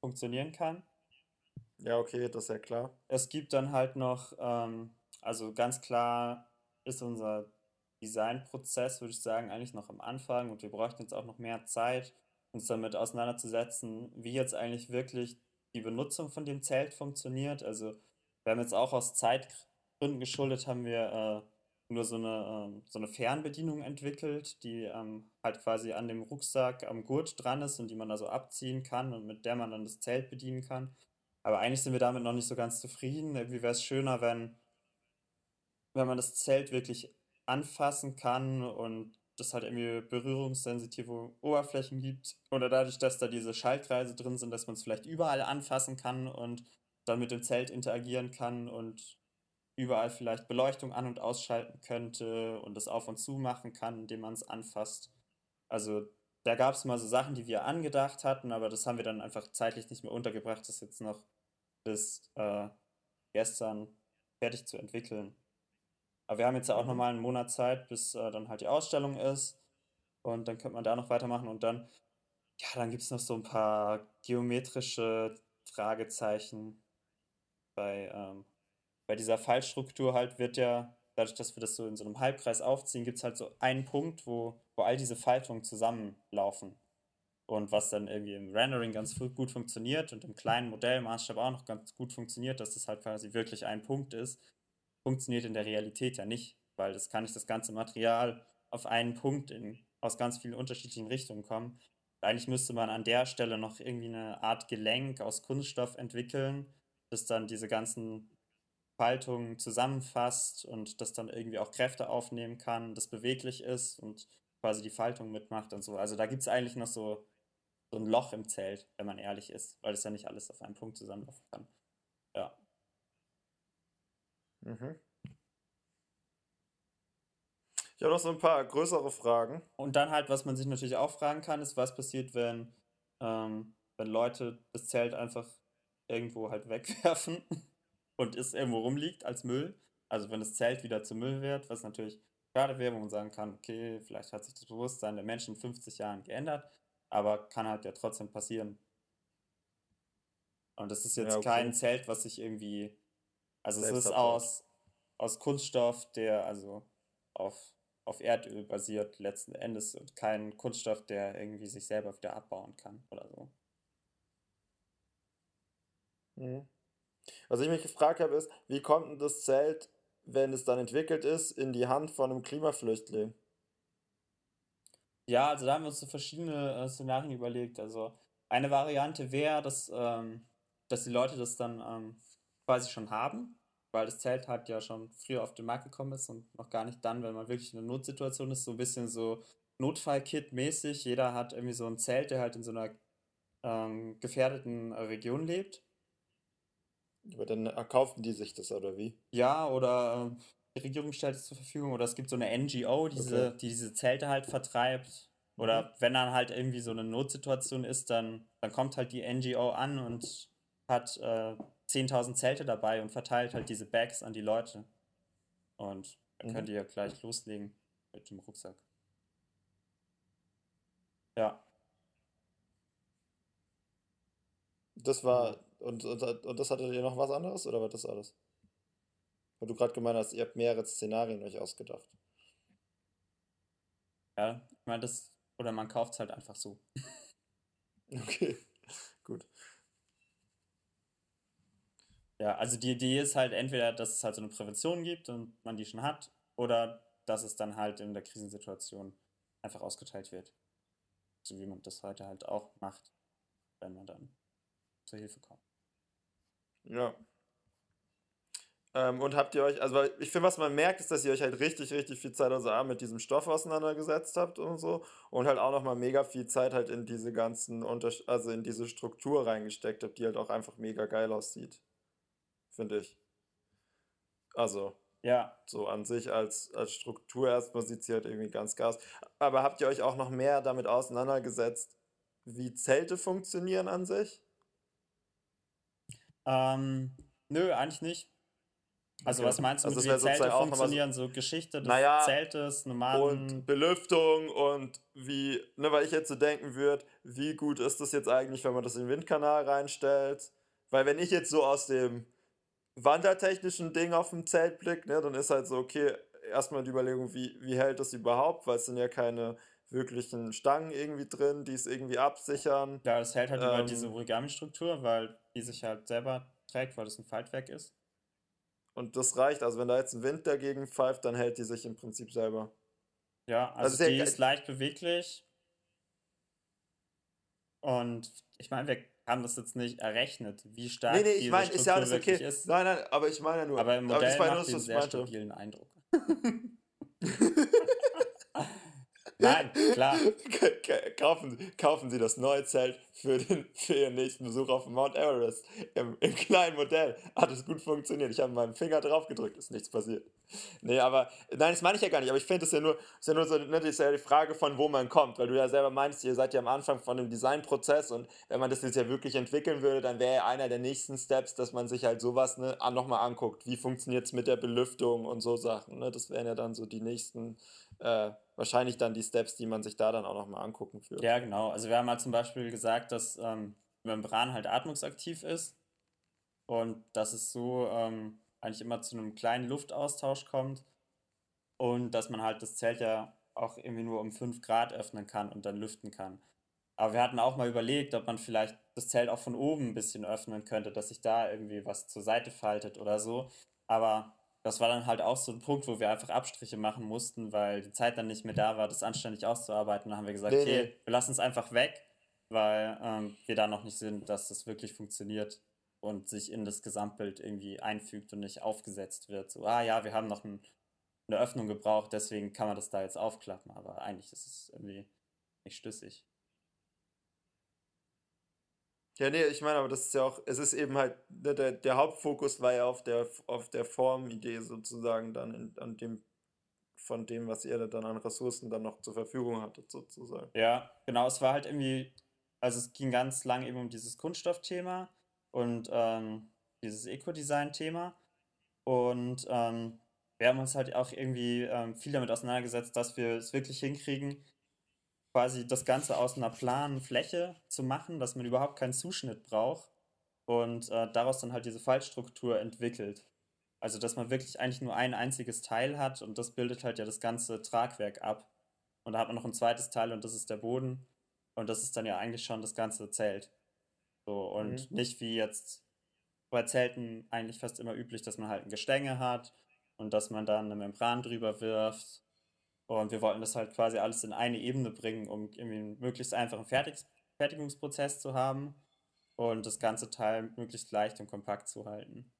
funktionieren kann. Ja, okay, das ist ja klar. Es gibt dann halt noch, ähm, also ganz klar ist unser Designprozess, würde ich sagen, eigentlich noch am Anfang und wir bräuchten jetzt auch noch mehr Zeit, uns damit auseinanderzusetzen, wie jetzt eigentlich wirklich die Benutzung von dem Zelt funktioniert. Also wir haben jetzt auch aus Zeitgründen geschuldet, haben wir äh, nur so eine, ähm, so eine Fernbedienung entwickelt, die ähm, halt quasi an dem Rucksack am Gurt dran ist und die man da so abziehen kann und mit der man dann das Zelt bedienen kann. Aber eigentlich sind wir damit noch nicht so ganz zufrieden. Irgendwie wäre es schöner, wenn, wenn man das Zelt wirklich anfassen kann und das halt irgendwie berührungssensitive Oberflächen gibt. Oder dadurch, dass da diese Schaltkreise drin sind, dass man es vielleicht überall anfassen kann und dann mit dem Zelt interagieren kann und überall vielleicht Beleuchtung an- und ausschalten könnte und das auf und zu machen kann, indem man es anfasst. Also da gab es mal so Sachen, die wir angedacht hatten, aber das haben wir dann einfach zeitlich nicht mehr untergebracht, das jetzt noch bis äh, gestern fertig zu entwickeln. Aber wir haben jetzt ja auch nochmal einen Monat Zeit, bis äh, dann halt die Ausstellung ist. Und dann könnte man da noch weitermachen. Und dann, ja, dann gibt es noch so ein paar geometrische Fragezeichen bei ähm, bei dieser Fallstruktur halt wird ja, dadurch, dass wir das so in so einem Halbkreis aufziehen, gibt es halt so einen Punkt, wo, wo all diese Faltungen zusammenlaufen. Und was dann irgendwie im Rendering ganz gut funktioniert und im kleinen Modellmaßstab auch noch ganz gut funktioniert, dass das halt quasi wirklich ein Punkt ist, funktioniert in der Realität ja nicht, weil das kann nicht das ganze Material auf einen Punkt in, aus ganz vielen unterschiedlichen Richtungen kommen. Eigentlich müsste man an der Stelle noch irgendwie eine Art Gelenk aus Kunststoff entwickeln, das dann diese ganzen Faltung zusammenfasst und das dann irgendwie auch Kräfte aufnehmen kann, das beweglich ist und quasi die Faltung mitmacht und so. Also da gibt es eigentlich noch so, so ein Loch im Zelt, wenn man ehrlich ist, weil es ja nicht alles auf einen Punkt zusammenlaufen kann. Ja. Mhm. Ich habe noch so ein paar größere Fragen. Und dann halt, was man sich natürlich auch fragen kann, ist, was passiert, wenn, ähm, wenn Leute das Zelt einfach irgendwo halt wegwerfen und es irgendwo rumliegt als Müll. Also wenn das Zelt wieder zu Müll wird, was natürlich schade wäre, wo man sagen kann, okay, vielleicht hat sich das Bewusstsein der Menschen in 50 Jahren geändert, aber kann halt ja trotzdem passieren. Und das ist jetzt ja, okay. kein Zelt, was sich irgendwie, also Selbst es ist aus, aus Kunststoff, der, also auf, auf Erdöl basiert letzten Endes und kein Kunststoff, der irgendwie sich selber wieder abbauen kann oder so. Mhm. Was ich mich gefragt habe, ist, wie kommt denn das Zelt, wenn es dann entwickelt ist, in die Hand von einem Klimaflüchtling? Ja, also da haben wir uns so verschiedene äh, Szenarien überlegt. Also eine Variante wäre, dass, ähm, dass die Leute das dann ähm, quasi schon haben, weil das Zelt halt ja schon früher auf den Markt gekommen ist und noch gar nicht dann, wenn man wirklich in einer Notsituation ist, so ein bisschen so Notfallkit-mäßig. Jeder hat irgendwie so ein Zelt, der halt in so einer ähm, gefährdeten Region lebt. Aber dann erkaufen die sich das, oder wie? Ja, oder äh, die Regierung stellt es zur Verfügung oder es gibt so eine NGO, diese, okay. die diese Zelte halt vertreibt. Oder mhm. wenn dann halt irgendwie so eine Notsituation ist, dann, dann kommt halt die NGO an und hat äh, 10.000 Zelte dabei und verteilt halt diese Bags an die Leute. Und dann mhm. könnt ihr ja gleich loslegen mit dem Rucksack. Ja. Das war, und, und, und das hattet ihr noch was anderes oder war das alles? Weil du gerade gemeint hast, ihr habt mehrere Szenarien euch ausgedacht. Ja, ich meine, das, oder man kauft es halt einfach so. Okay, gut. Ja, also die Idee ist halt entweder, dass es halt so eine Prävention gibt und man die schon hat, oder dass es dann halt in der Krisensituation einfach ausgeteilt wird. So wie man das heute halt auch macht, wenn man dann zur Hilfe kommt. Ja. Ähm, und habt ihr euch, also ich finde, was man merkt, ist, dass ihr euch halt richtig, richtig viel Zeit also A, mit diesem Stoff auseinandergesetzt habt und so und halt auch nochmal mega viel Zeit halt in diese ganzen, Unters also in diese Struktur reingesteckt habt, die halt auch einfach mega geil aussieht finde ich. Also, ja. So an sich als, als Struktur erstmal sieht sie halt irgendwie ganz gas. Aber habt ihr euch auch noch mehr damit auseinandergesetzt, wie Zelte funktionieren an sich? Ähm, nö, eigentlich nicht. Also okay. was meinst du also wie Zelte funktionieren? So, so, Geschichte des naja, Zeltes, Nomaden... Und Belüftung und wie, ne, weil ich jetzt so denken würde, wie gut ist das jetzt eigentlich, wenn man das in den Windkanal reinstellt? Weil wenn ich jetzt so aus dem wandertechnischen Ding auf dem Zeltblick, ne, dann ist halt so, okay, erstmal die Überlegung, wie, wie hält das überhaupt, weil es sind ja keine wirklichen Stangen irgendwie drin, die es irgendwie absichern. Ja, es hält halt ähm, über diese Origami-Struktur, weil die sich halt selber trägt, weil das ein Faltwerk ist. Und das reicht, also wenn da jetzt ein Wind dagegen pfeift, dann hält die sich im Prinzip selber. Ja, also, also die ist leicht beweglich. Und ich meine, wir haben das jetzt nicht errechnet, wie stark nee, nee, ich meine, ist ja alles okay. Ist. Nein, nein, aber ich meine ja nur. Aber im Modell aber macht den sehr meinte. stabilen Eindruck. Nein, klar. kaufen, kaufen Sie das neue Zelt für, den, für Ihren nächsten Besuch auf Mount Everest. Im, Im kleinen Modell hat es gut funktioniert. Ich habe meinen Finger drauf gedrückt, ist nichts passiert. Nee, aber, nein, das meine ich ja gar nicht. Aber ich finde es ja nur, ist ja nur so, ne, das ist ja die Frage von, wo man kommt. Weil du ja selber meinst, ihr seid ja am Anfang von dem Designprozess und wenn man das jetzt ja wirklich entwickeln würde, dann wäre ja einer der nächsten Steps, dass man sich halt sowas ne, nochmal anguckt. Wie funktioniert es mit der Belüftung und so Sachen. Ne? Das wären ja dann so die nächsten äh, wahrscheinlich dann die Steps, die man sich da dann auch nochmal angucken würde. Ja, genau. Also wir haben halt zum Beispiel gesagt, dass ähm, Membran halt atmungsaktiv ist und dass es so ähm, eigentlich immer zu einem kleinen Luftaustausch kommt und dass man halt das Zelt ja auch irgendwie nur um 5 Grad öffnen kann und dann lüften kann. Aber wir hatten auch mal überlegt, ob man vielleicht das Zelt auch von oben ein bisschen öffnen könnte, dass sich da irgendwie was zur Seite faltet oder so. Aber das war dann halt auch so ein Punkt, wo wir einfach Abstriche machen mussten, weil die Zeit dann nicht mehr da war, das anständig auszuarbeiten. Dann haben wir gesagt, nee, okay, nee. wir lassen es einfach weg, weil ähm, wir da noch nicht sind, dass das wirklich funktioniert und sich in das Gesamtbild irgendwie einfügt und nicht aufgesetzt wird. So, ah ja, wir haben noch ein, eine Öffnung gebraucht, deswegen kann man das da jetzt aufklappen, aber eigentlich ist es irgendwie nicht schlüssig. Ja, nee, ich meine, aber das ist ja auch, es ist eben halt, der, der Hauptfokus war ja auf der, auf der Formidee sozusagen dann, in, an dem, von dem, was ihr dann an Ressourcen dann noch zur Verfügung hattet, sozusagen. Ja, genau, es war halt irgendwie, also es ging ganz lang eben um dieses Kunststoffthema und ähm, dieses Eco-Design-Thema und ähm, wir haben uns halt auch irgendwie ähm, viel damit auseinandergesetzt, dass wir es wirklich hinkriegen, quasi das Ganze aus einer planen Fläche zu machen, dass man überhaupt keinen Zuschnitt braucht und äh, daraus dann halt diese Fallstruktur entwickelt. Also, dass man wirklich eigentlich nur ein einziges Teil hat und das bildet halt ja das ganze Tragwerk ab. Und da hat man noch ein zweites Teil und das ist der Boden. Und das ist dann ja eigentlich schon das ganze Zelt. So, und mhm. nicht wie jetzt bei Zelten eigentlich fast immer üblich, dass man halt ein Gestänge hat und dass man dann eine Membran drüber wirft. Und wir wollten das halt quasi alles in eine Ebene bringen, um irgendwie einen möglichst einfachen Fertig Fertigungsprozess zu haben und das ganze Teil möglichst leicht und kompakt zu halten.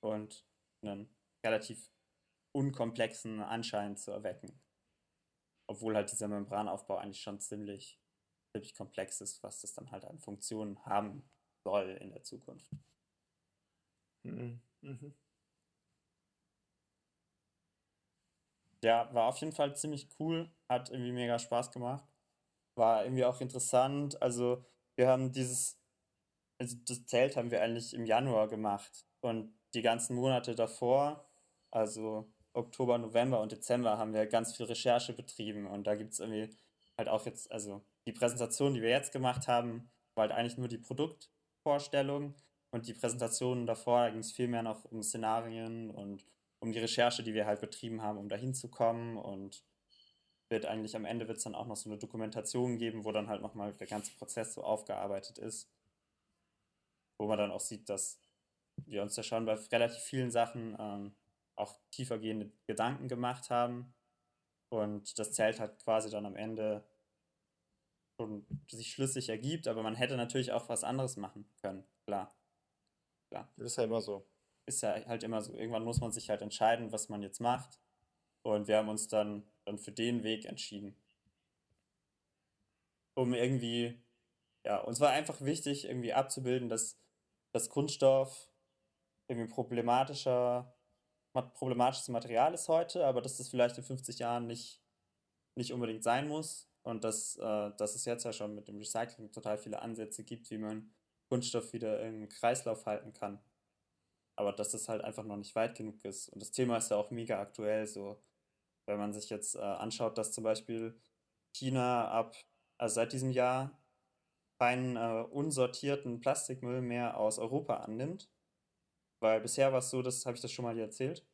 Und einen relativ unkomplexen Anschein zu erwecken. Obwohl halt dieser Membranaufbau eigentlich schon ziemlich, ziemlich komplex ist, was das dann halt an Funktionen haben soll in der Zukunft. Mhm. Mhm. Ja, war auf jeden Fall ziemlich cool, hat irgendwie mega Spaß gemacht. War irgendwie auch interessant. Also, wir haben dieses, also das Zelt haben wir eigentlich im Januar gemacht. Und die ganzen Monate davor, also Oktober, November und Dezember, haben wir ganz viel Recherche betrieben. Und da gibt es irgendwie halt auch jetzt, also die Präsentation, die wir jetzt gemacht haben, war halt eigentlich nur die Produktvorstellung. Und die Präsentationen davor, da ging es viel mehr noch um Szenarien und um die Recherche, die wir halt betrieben haben, um dahin zu kommen. Und wird eigentlich am Ende wird es dann auch noch so eine Dokumentation geben, wo dann halt nochmal der ganze Prozess so aufgearbeitet ist. Wo man dann auch sieht, dass wir uns ja schon bei relativ vielen Sachen ähm, auch tiefergehende Gedanken gemacht haben. Und das Zelt hat quasi dann am Ende schon sich schlüssig ergibt, aber man hätte natürlich auch was anderes machen können, klar. klar. Das ist ja immer so. Ist ja halt immer so. Irgendwann muss man sich halt entscheiden, was man jetzt macht. Und wir haben uns dann, dann für den Weg entschieden. Um irgendwie, ja, uns war einfach wichtig, irgendwie abzubilden, dass das Kunststoff irgendwie problematischer, problematisches Material ist heute, aber dass das vielleicht in 50 Jahren nicht, nicht unbedingt sein muss. Und dass, äh, dass es jetzt ja schon mit dem Recycling total viele Ansätze gibt, wie man Kunststoff wieder im Kreislauf halten kann. Aber dass das halt einfach noch nicht weit genug ist. Und das Thema ist ja auch mega aktuell. So, wenn man sich jetzt äh, anschaut, dass zum Beispiel China ab, also seit diesem Jahr keinen äh, unsortierten Plastikmüll mehr aus Europa annimmt, weil bisher war es so, das habe ich das schon mal erzählt.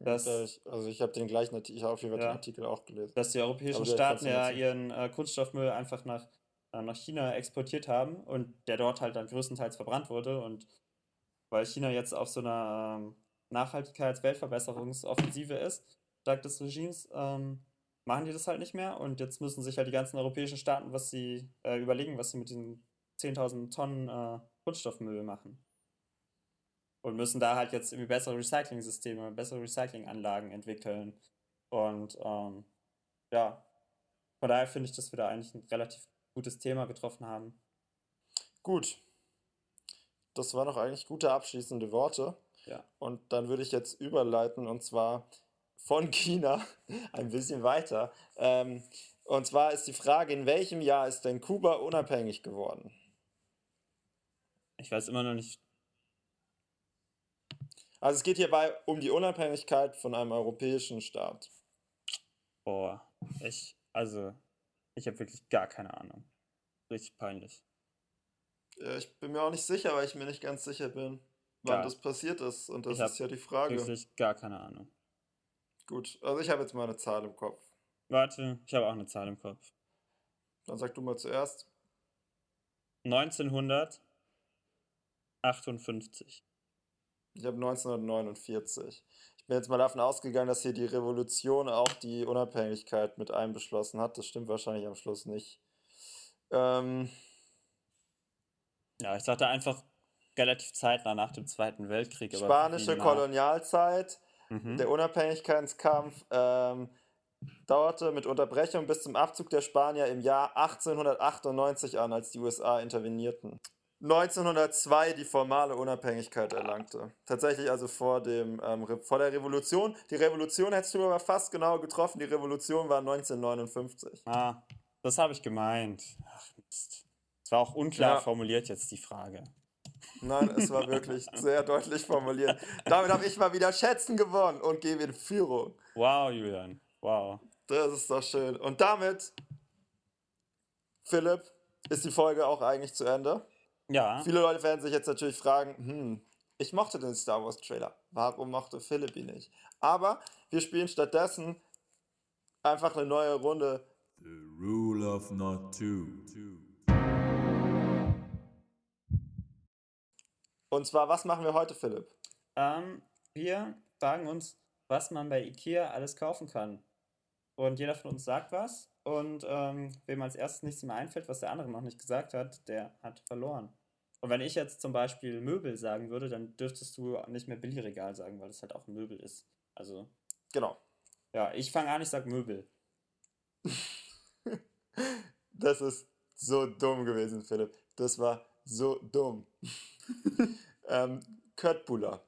Dass, also ich habe den gleichen Artikel, ich habe auf jeden Fall ja, den Artikel auch gelesen. Dass die europäischen Staaten ja ihren äh, Kunststoffmüll einfach nach, äh, nach China exportiert haben und der dort halt dann größtenteils verbrannt wurde. Und weil China jetzt auf so einer ähm, Nachhaltigkeits-Weltverbesserungsoffensive ist, dank des Regimes, ähm, machen die das halt nicht mehr. Und jetzt müssen sich halt die ganzen europäischen Staaten, was sie äh, überlegen, was sie mit diesen 10.000 Tonnen äh, Kunststoffmüll machen und müssen da halt jetzt irgendwie bessere Recycling-Systeme, bessere Recycling-Anlagen entwickeln. Und ähm, ja, von daher finde ich, dass wir da eigentlich ein relativ gutes Thema getroffen haben. Gut. Das waren noch eigentlich gute abschließende Worte. Ja. Und dann würde ich jetzt überleiten und zwar von China ein bisschen weiter. Ähm, und zwar ist die Frage, in welchem Jahr ist denn Kuba unabhängig geworden? Ich weiß immer noch nicht also es geht hierbei um die Unabhängigkeit von einem europäischen Staat. Boah, ich, also, ich habe wirklich gar keine Ahnung. Richtig peinlich. Ja, ich bin mir auch nicht sicher, weil ich mir nicht ganz sicher bin, wann gar. das passiert ist. Und das ist ja die Frage. Wirklich gar keine Ahnung. Gut, also ich habe jetzt mal eine Zahl im Kopf. Warte, ich habe auch eine Zahl im Kopf. Dann sag du mal zuerst. 1958. Ich habe 1949. Ich bin jetzt mal davon ausgegangen, dass hier die Revolution auch die Unabhängigkeit mit einbeschlossen hat. Das stimmt wahrscheinlich am Schluss nicht. Ähm, ja, ich sagte einfach relativ zeitnah nach dem Zweiten Weltkrieg. Spanische Kolonialzeit, mhm. der Unabhängigkeitskampf ähm, dauerte mit Unterbrechung bis zum Abzug der Spanier im Jahr 1898 an, als die USA intervenierten. 1902 die formale Unabhängigkeit erlangte. Tatsächlich also vor, dem, ähm, vor der Revolution. Die Revolution hättest du aber fast genau getroffen. Die Revolution war 1959. Ah, das habe ich gemeint. Ach Mist. Es war auch unklar ja. formuliert jetzt die Frage. Nein, es war wirklich sehr deutlich formuliert. Damit habe ich mal wieder Schätzen gewonnen und gebe in Führung. Wow, Julian. Wow. Das ist doch schön. Und damit, Philipp, ist die Folge auch eigentlich zu Ende. Ja. Viele Leute werden sich jetzt natürlich fragen, hm, Ich mochte den Star Wars Trailer. Warum mochte Philipp ihn nicht? Aber wir spielen stattdessen einfach eine neue Runde. The rule of not two. Und zwar, was machen wir heute, Philipp? Ähm, wir fragen uns, was man bei Ikea alles kaufen kann. Und jeder von uns sagt was. Und ähm, wem als erstes nichts mehr einfällt, was der andere noch nicht gesagt hat, der hat verloren. Und wenn ich jetzt zum Beispiel Möbel sagen würde, dann dürftest du nicht mehr Billigregal sagen, weil das halt auch ein Möbel ist. Also, Genau. ja, ich fange an, ich sag Möbel. Das ist so dumm gewesen, Philipp. Das war so dumm. ähm, Köttbullar.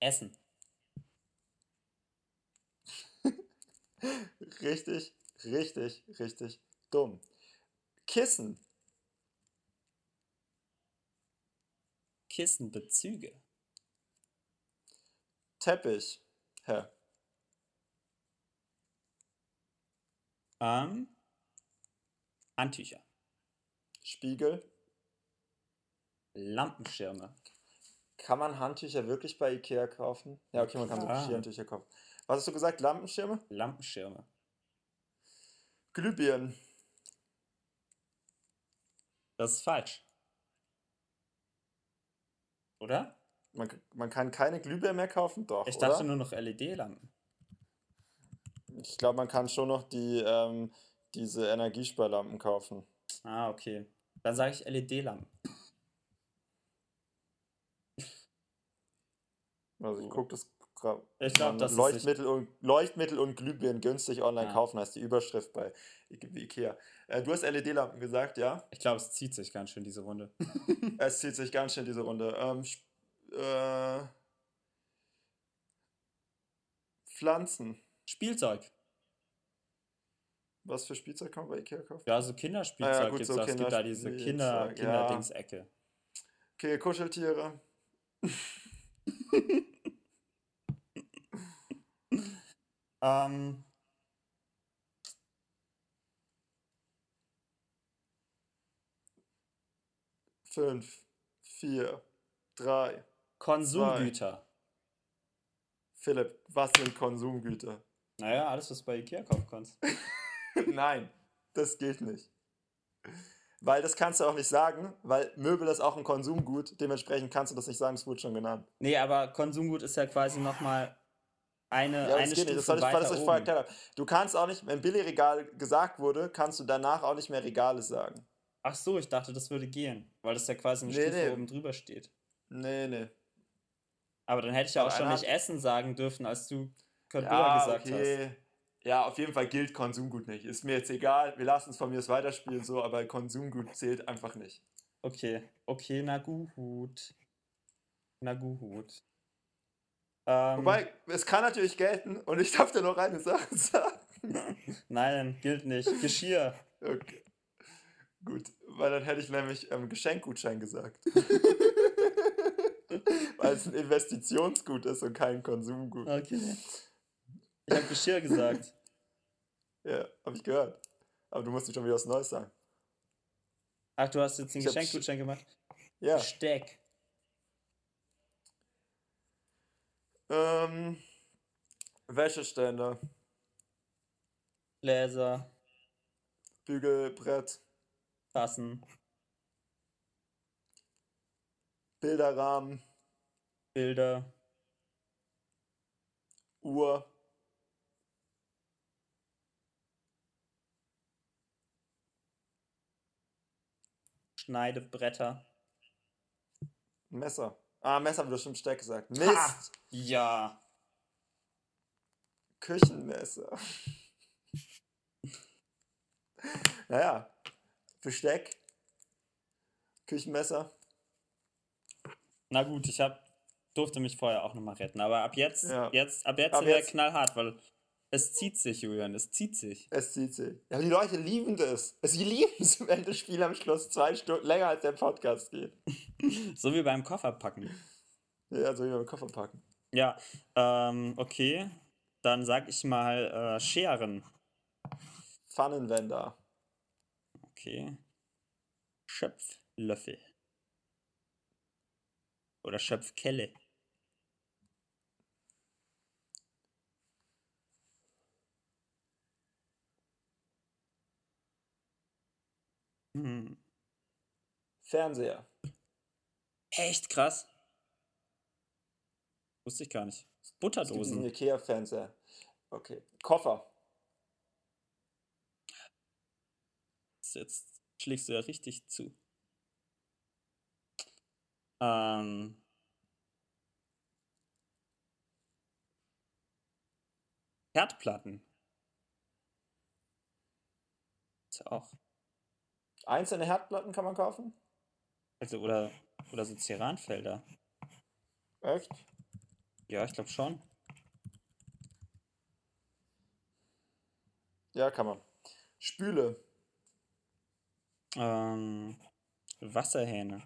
Essen. Richtig, richtig, richtig dumm. Kissen. Kissenbezüge. Teppich. Hä? Ähm, Handtücher. Spiegel. Lampenschirme. Kann man Handtücher wirklich bei Ikea kaufen? Ja, okay, man kann so Klar. Handtücher kaufen. Was hast du gesagt? Lampenschirme? Lampenschirme. Glühbirnen. Das ist falsch. Oder? Man, man kann keine Glühbirnen mehr kaufen? Doch, Ich dachte oder? nur noch LED-Lampen. Ich glaube, man kann schon noch die, ähm, diese Energiesparlampen kaufen. Ah, okay. Dann sage ich LED-Lampen. Also ich gucke das gerade. Ich glaub, an. das ist Leuchtmittel und, Leuchtmittel und Glühbirnen günstig online Ja. kaufen, heißt die Überschrift bei Ikea. Äh, du hast LED-Lampen gesagt, ja? Ich glaube, es zieht sich ganz schön, diese Runde. Es zieht sich ganz schön diese Runde. Ähm, äh, Pflanzen. Spielzeug. Was für Spielzeug kann man bei Ikea kaufen? Ja, so Kinderspielzeug Ah gut, gibt's so auch. Es gibt da diese Kinder, Kinderspielzeug, ja. Kinderdings-Ecke. Okay, Kuscheltiere. Ähm, Fünf, vier, drei. Konsumgüter. Philipp, was sind Konsumgüter? Naja, alles, was du bei Ikea kaufen kannst. Nein, das geht nicht. Weil das kannst du auch nicht sagen, weil Möbel ist auch ein Konsumgut. Dementsprechend kannst du das nicht sagen, es wurde schon genannt. Nee, aber Konsumgut ist ja quasi nochmal eine, Ja, eine geht nicht. Das Stufe ich, weiter das ich vorher erklärt habe. Du kannst auch nicht, wenn Billigregal gesagt wurde, kannst du danach auch nicht mehr Regale sagen. Ach so, ich dachte, das würde gehen, weil das ja quasi eine Nee, Stufe nee. oben drüber steht. Nee, nee. Aber dann hätte ich ja auch schon nicht Essen sagen dürfen, als du Köttbullar Ja, gesagt hast. Ja, auf jeden Fall gilt Konsumgut nicht. Ist mir jetzt egal, wir lassen es von mir weiterspielen, so, aber Konsumgut zählt einfach nicht. Okay, okay, na gut. Na gut. Ähm, Wobei, es kann natürlich gelten und ich darf dir noch eine Sache sagen. Nein, gilt nicht. Geschirr. Okay. Gut, weil dann hätte ich nämlich ähm, Geschenkgutschein gesagt. weil es ein Investitionsgut ist und kein Konsumgut. Okay. Ich habe Geschirr gesagt. Ja, habe ich gehört. Aber du musst nicht schon wieder was Neues sagen. Ach, du hast jetzt hab Geschenkgutschein gemacht? Ja. Besteck. Ähm, Wäscheständer, Gläser. Bügelbrett, Tassen. Bilderrahmen, Bilder. Uhr, Schneidebretter. Messer. Ah, Messer habe ich bestimmt Steck gesagt. Mist! Ha! Ja. Küchenmesser. naja, Besteck, Küchenmesser. Na gut, ich hab, durfte mich vorher auch nochmal retten. Aber ab jetzt, Ja. jetzt, ab jetzt Ab sind wir jetzt- knallhart, weil es zieht sich, Julian, es zieht sich. Es zieht sich. Ja, die Leute lieben das. Sie lieben es, wenn das Spiel am Schluss zwei Stunden länger als der Podcast geht. So wie beim Kofferpacken. Ja, so wie beim Koffer packen. Ja, ähm, okay. Dann sag ich mal äh, Scheren. Pfannenwender. Okay. Schöpflöffel. Oder Schöpfkelle. Fernseher. Echt krass. Wusste ich gar nicht. Es gibt diesen Butterdosen. Ikea-Fernseher. Okay. Koffer. Jetzt schlägst du ja richtig zu. Ähm. Herdplatten. Ist ja auch. Einzelne Herdplatten kann man kaufen? Also, oder, oder so Ceranfelder. Echt? Ja, ich glaube schon. Ja, kann man. Spüle. Ähm, Wasserhähne.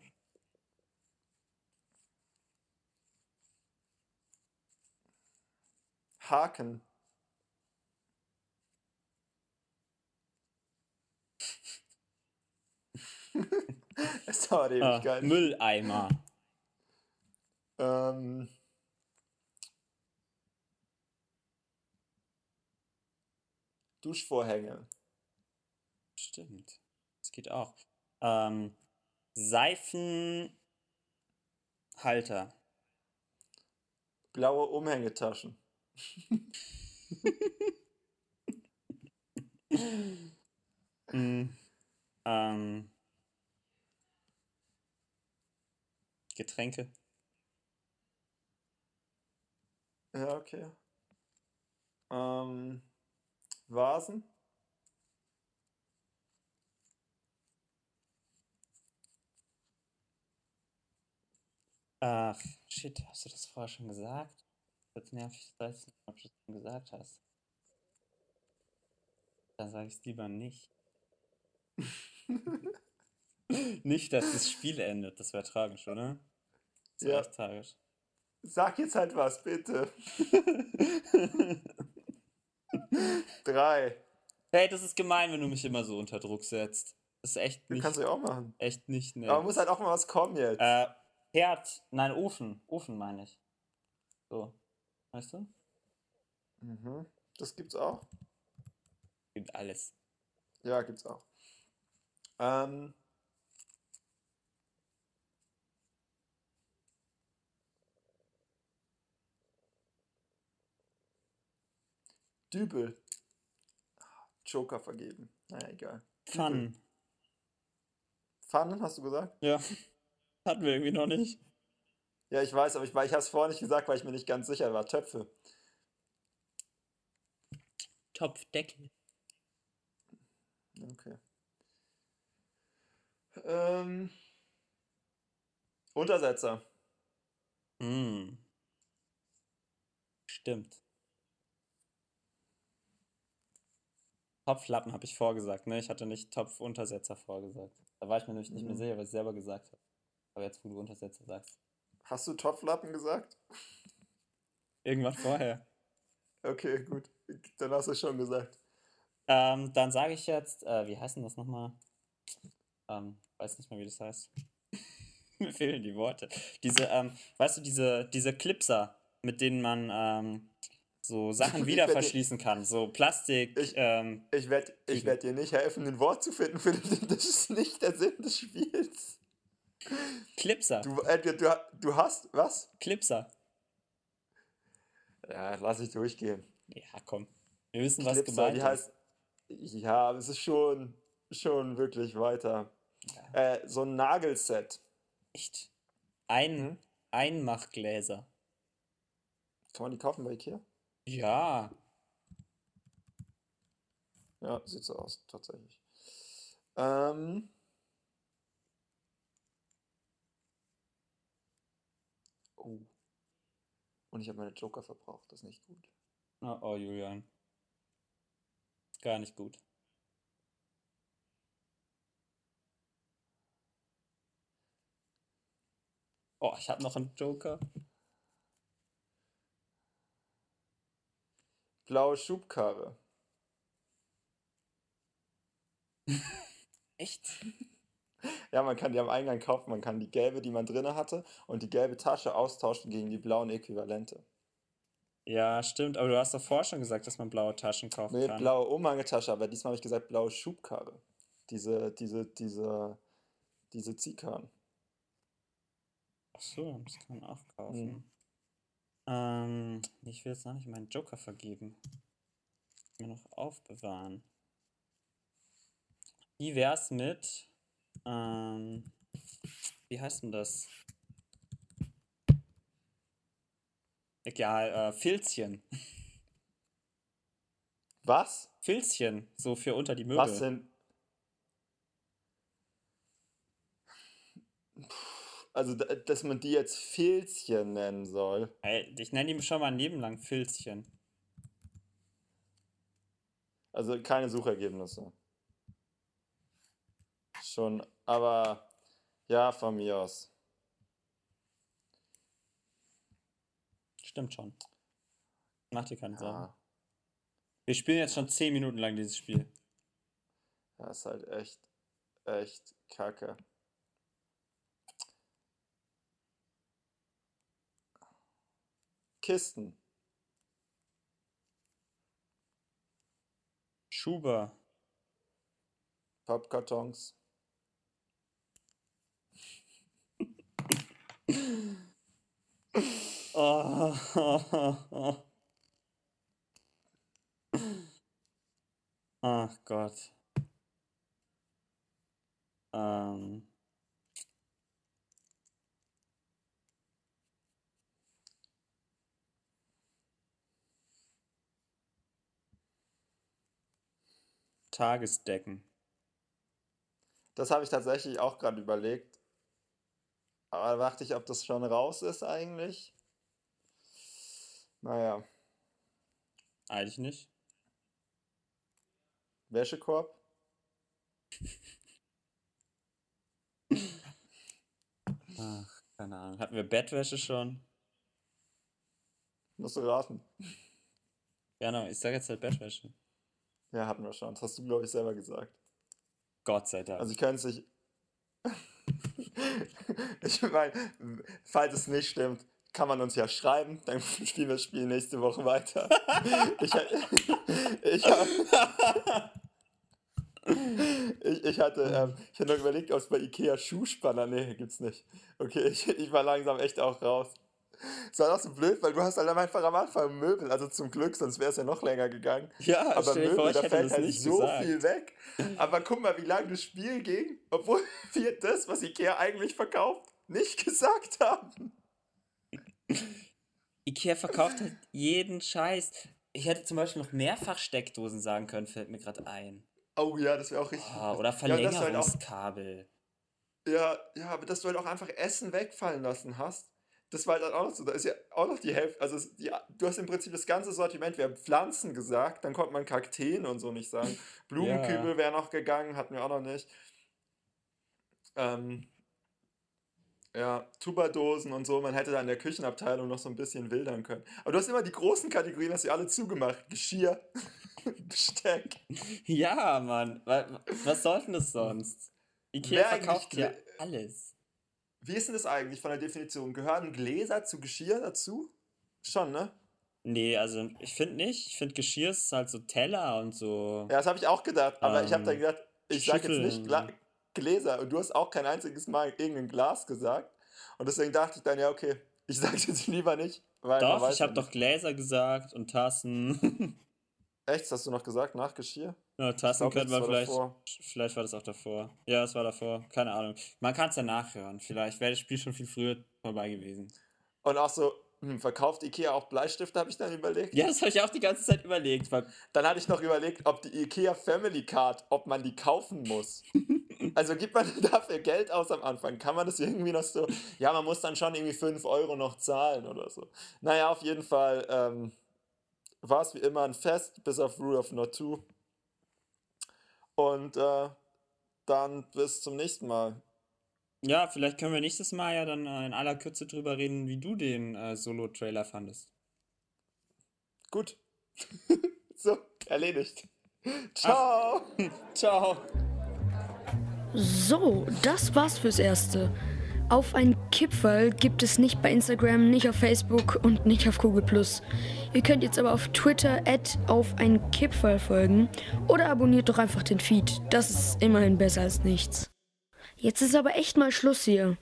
Haken. es dauert Ah, Ewigkeiten. Mülleimer. Ähm, Duschvorhänge. Stimmt. Das geht auch. Ähm, Seifenhalter. Blaue Umhängetaschen. Mm, ähm, Getränke. Ja, okay. Ähm, Vasen. Ach, shit, hast du das vorher schon gesagt? Jetzt nervig, ich weiß nicht, ob du es schon gesagt hast. Dann sage ich es lieber nicht. nicht, dass das Spiel endet. Das wäre tragisch, oder? Das Ja. echt tragisch. Sag jetzt halt was, bitte. Drei. hey, das ist gemein, wenn du mich immer so unter Druck setzt. Das ist echt nicht, kannst du ja auch machen. echt nicht nett. Aber muss halt auch mal was kommen jetzt. Äh, Herd, nein, Ofen. Ofen meine ich. So. Weißt du? Mhm. Das gibt's auch. Gibt alles. Ja, gibt's auch. Ähm, Dübel. Joker vergeben. Naja, egal. Pfannen. Pfannen, hast du gesagt? Ja. Hatten wir irgendwie noch nicht. Ja, ich weiß, aber ich, ich habe es vorher nicht gesagt, weil ich mir nicht ganz sicher war. Töpfe. Topfdeckel. Okay. Ähm, Untersetzer. Hm. Stimmt. Topflappen habe ich vorgesagt, ne? Ich hatte nicht Topfuntersetzer vorgesagt. Da war ich mir nämlich nicht mehr Mhm. sicher, was ich selber gesagt habe. Aber jetzt, wo du Untersetzer sagst. Hast du Topflappen gesagt? Irgendwann vorher. Okay, gut. Dann hast du es schon gesagt. Ähm, dann sage ich jetzt, äh, wie heißt denn das nochmal? Ähm, weiß nicht mehr, wie das heißt. Mir fehlen die Worte. Diese, ähm, weißt du, diese, diese Clipser, mit denen man ähm, so Sachen wieder verschließen kann. So Plastik, Ich- ähm, Ich werde ich werd dir nicht helfen, ein Wort zu finden, Philipp. Das ist nicht der Sinn des Spiels. Clipser. Du, äh, du, du, hast, was? Clipser. Ja, lass ich durchgehen. Ja, komm. Wir wissen, was Clipser, gemeint die ist. heißt. Ja, es ist schon, schon wirklich weiter. Äh, so ein Nagelset. Echt? Ein, Mhm. Einmachgläser. Kann man die kaufen bei Ikea? Ja. Ja, sieht so aus, tatsächlich. Ähm. Oh. Und ich habe meine Joker verbraucht, das ist nicht gut. Oh, oh, Julian. Gar nicht gut. Oh, ich habe noch einen Joker. Blaue Schubkarre. Echt? Ja, man kann die am Eingang kaufen. Man kann die gelbe, die man drinne hatte, und die gelbe Tasche austauschen gegen die blauen Äquivalente. Ja, stimmt, aber du hast doch vorher schon gesagt, dass man blaue Taschen kaufen Nee, kann. blaue Umhängetasche, aber diesmal habe ich gesagt blaue Schubkarre. Diese, diese, diese, diese Ziehkarren. Ach so, das kann man auch kaufen. Mhm. Ähm, ich will jetzt noch nicht meinen Joker vergeben. Mir noch aufbewahren. Wie wär's mit, ähm, wie heißt denn das? Egal, äh, Filzchen. Was? Filzchen, so für unter die Möbel. Was sind. Also, da- dass man die jetzt Filzchen nennen soll. Ey, ich nenne ihm schon mal ein Leben lang Filzchen. Also keine Suchergebnisse. Schon, aber ja, von mir aus. Stimmt schon. Mach dir keine Sorgen. Ja, Wir spielen jetzt schon 10 Minuten lang dieses Spiel. das ist halt echt, echt kacke. Kisten. Schuber. Pappkartons. Ach Gott. Ähm. Tagesdecken. Das habe ich tatsächlich auch gerade überlegt. Aber da dachte ich, ob das schon raus ist eigentlich. Naja, Eigentlich nicht. Wäschekorb. Ach, keine Ahnung. Hatten wir Bettwäsche schon? Musst du raten. Ja, no, ich sage jetzt halt Bettwäsche. Ja, hatten wir schon. Das hast du, glaube ich, selber gesagt. Gott sei Dank. Also ich könnte es nicht. ich meine, falls es nicht stimmt, kann man uns ja schreiben, dann spielen wir das Spiel nächste Woche weiter. ich, ich, ich, ich hatte, ähm, ich hatte noch überlegt, ob es bei Ikea Schuhspanner, nee, gibt's nicht. Okay, ich, ich war langsam echt auch raus. Es war auch so blöd, weil du hast halt einfach am Anfang Möbel, also zum Glück, sonst wäre es ja noch länger gegangen. ja, Aber vor, Möbel, ich da fällt das halt nicht so gesagt. viel weg. Aber guck mal, wie lange das Spiel ging, obwohl wir das, was Ikea eigentlich verkauft, nicht gesagt haben. Ikea verkauft halt jeden Scheiß. Ich hätte zum Beispiel noch mehrfach Steckdosen sagen können, fällt mir gerade ein. Oh ja, das wäre auch richtig. Ah, oder Ja, das halt auch- Verlängerungskabel. Ja, ja, aber dass du halt auch einfach Essen wegfallen lassen hast, das war halt dann auch noch so. Da ist ja auch noch die Hälfte. Also, die, du hast im Prinzip das ganze Sortiment. Wir haben Pflanzen gesagt, dann konnte man Kakteen und so nicht sagen. Blumenkübel wäre noch gegangen, hatten wir auch noch nicht. Ähm, ja, Tuberdosen und so. Man hätte da in der Küchenabteilung noch so ein bisschen wildern können. Aber du hast immer die großen Kategorien, hast du alle zugemacht. Geschirr, Besteck. Ja, Mann. wa- Was soll denn das sonst? Ikea verkauft ja alles. Wie ist denn das eigentlich von der Definition? Gehören Gläser zu Geschirr dazu? Schon, ne? Nee, also ich finde nicht. Ich finde Geschirr ist halt so Teller und so. Ja, das habe ich auch gedacht, aber ich habe dann Ähm, gedacht, ich sage jetzt nicht. Gla Gläser und du hast auch kein einziges Mal irgendein Glas gesagt und deswegen dachte ich dann, ja, okay, ich sage jetzt lieber nicht, Doch, ich habe doch. Gläser gesagt und Tassen. Echt, hast du noch gesagt, nach Geschirr? ja, Tassen glaub, könnte das man war vielleicht. davor. Vielleicht war das auch davor. Ja, es war davor. Keine Ahnung. Man kann es ja nachhören. Vielleicht wäre das Spiel schon viel früher vorbei gewesen. Und auch so, hm, verkauft Ikea auch Bleistifte, habe ich dann überlegt. Ja, das habe ich auch die ganze Zeit überlegt. Dann hatte ich noch überlegt, ob die Ikea Family Card, ob man die kaufen muss. Also gibt man dafür Geld aus am Anfang? Kann man das irgendwie noch so? Ja, man muss dann schon irgendwie 5 Euro noch zahlen oder so. Naja, auf jeden Fall ähm, war es wie immer ein Fest, bis auf Rule of Not 2. Und äh, dann bis zum nächsten Mal. Ja, vielleicht können wir nächstes Mal ja dann äh, in aller Kürze drüber reden, wie du den äh, Solo-Trailer fandest. Gut. so, erledigt. Ciao. Ciao. So, das war's fürs Erste. Auf ein Kipferl gibt es nicht bei Instagram, nicht auf Facebook und nicht auf Google+. Ihr könnt jetzt aber auf Twitter auf ein Kipferl folgen oder abonniert doch einfach den Feed. Das ist immerhin besser als nichts. Jetzt ist aber echt mal Schluss hier.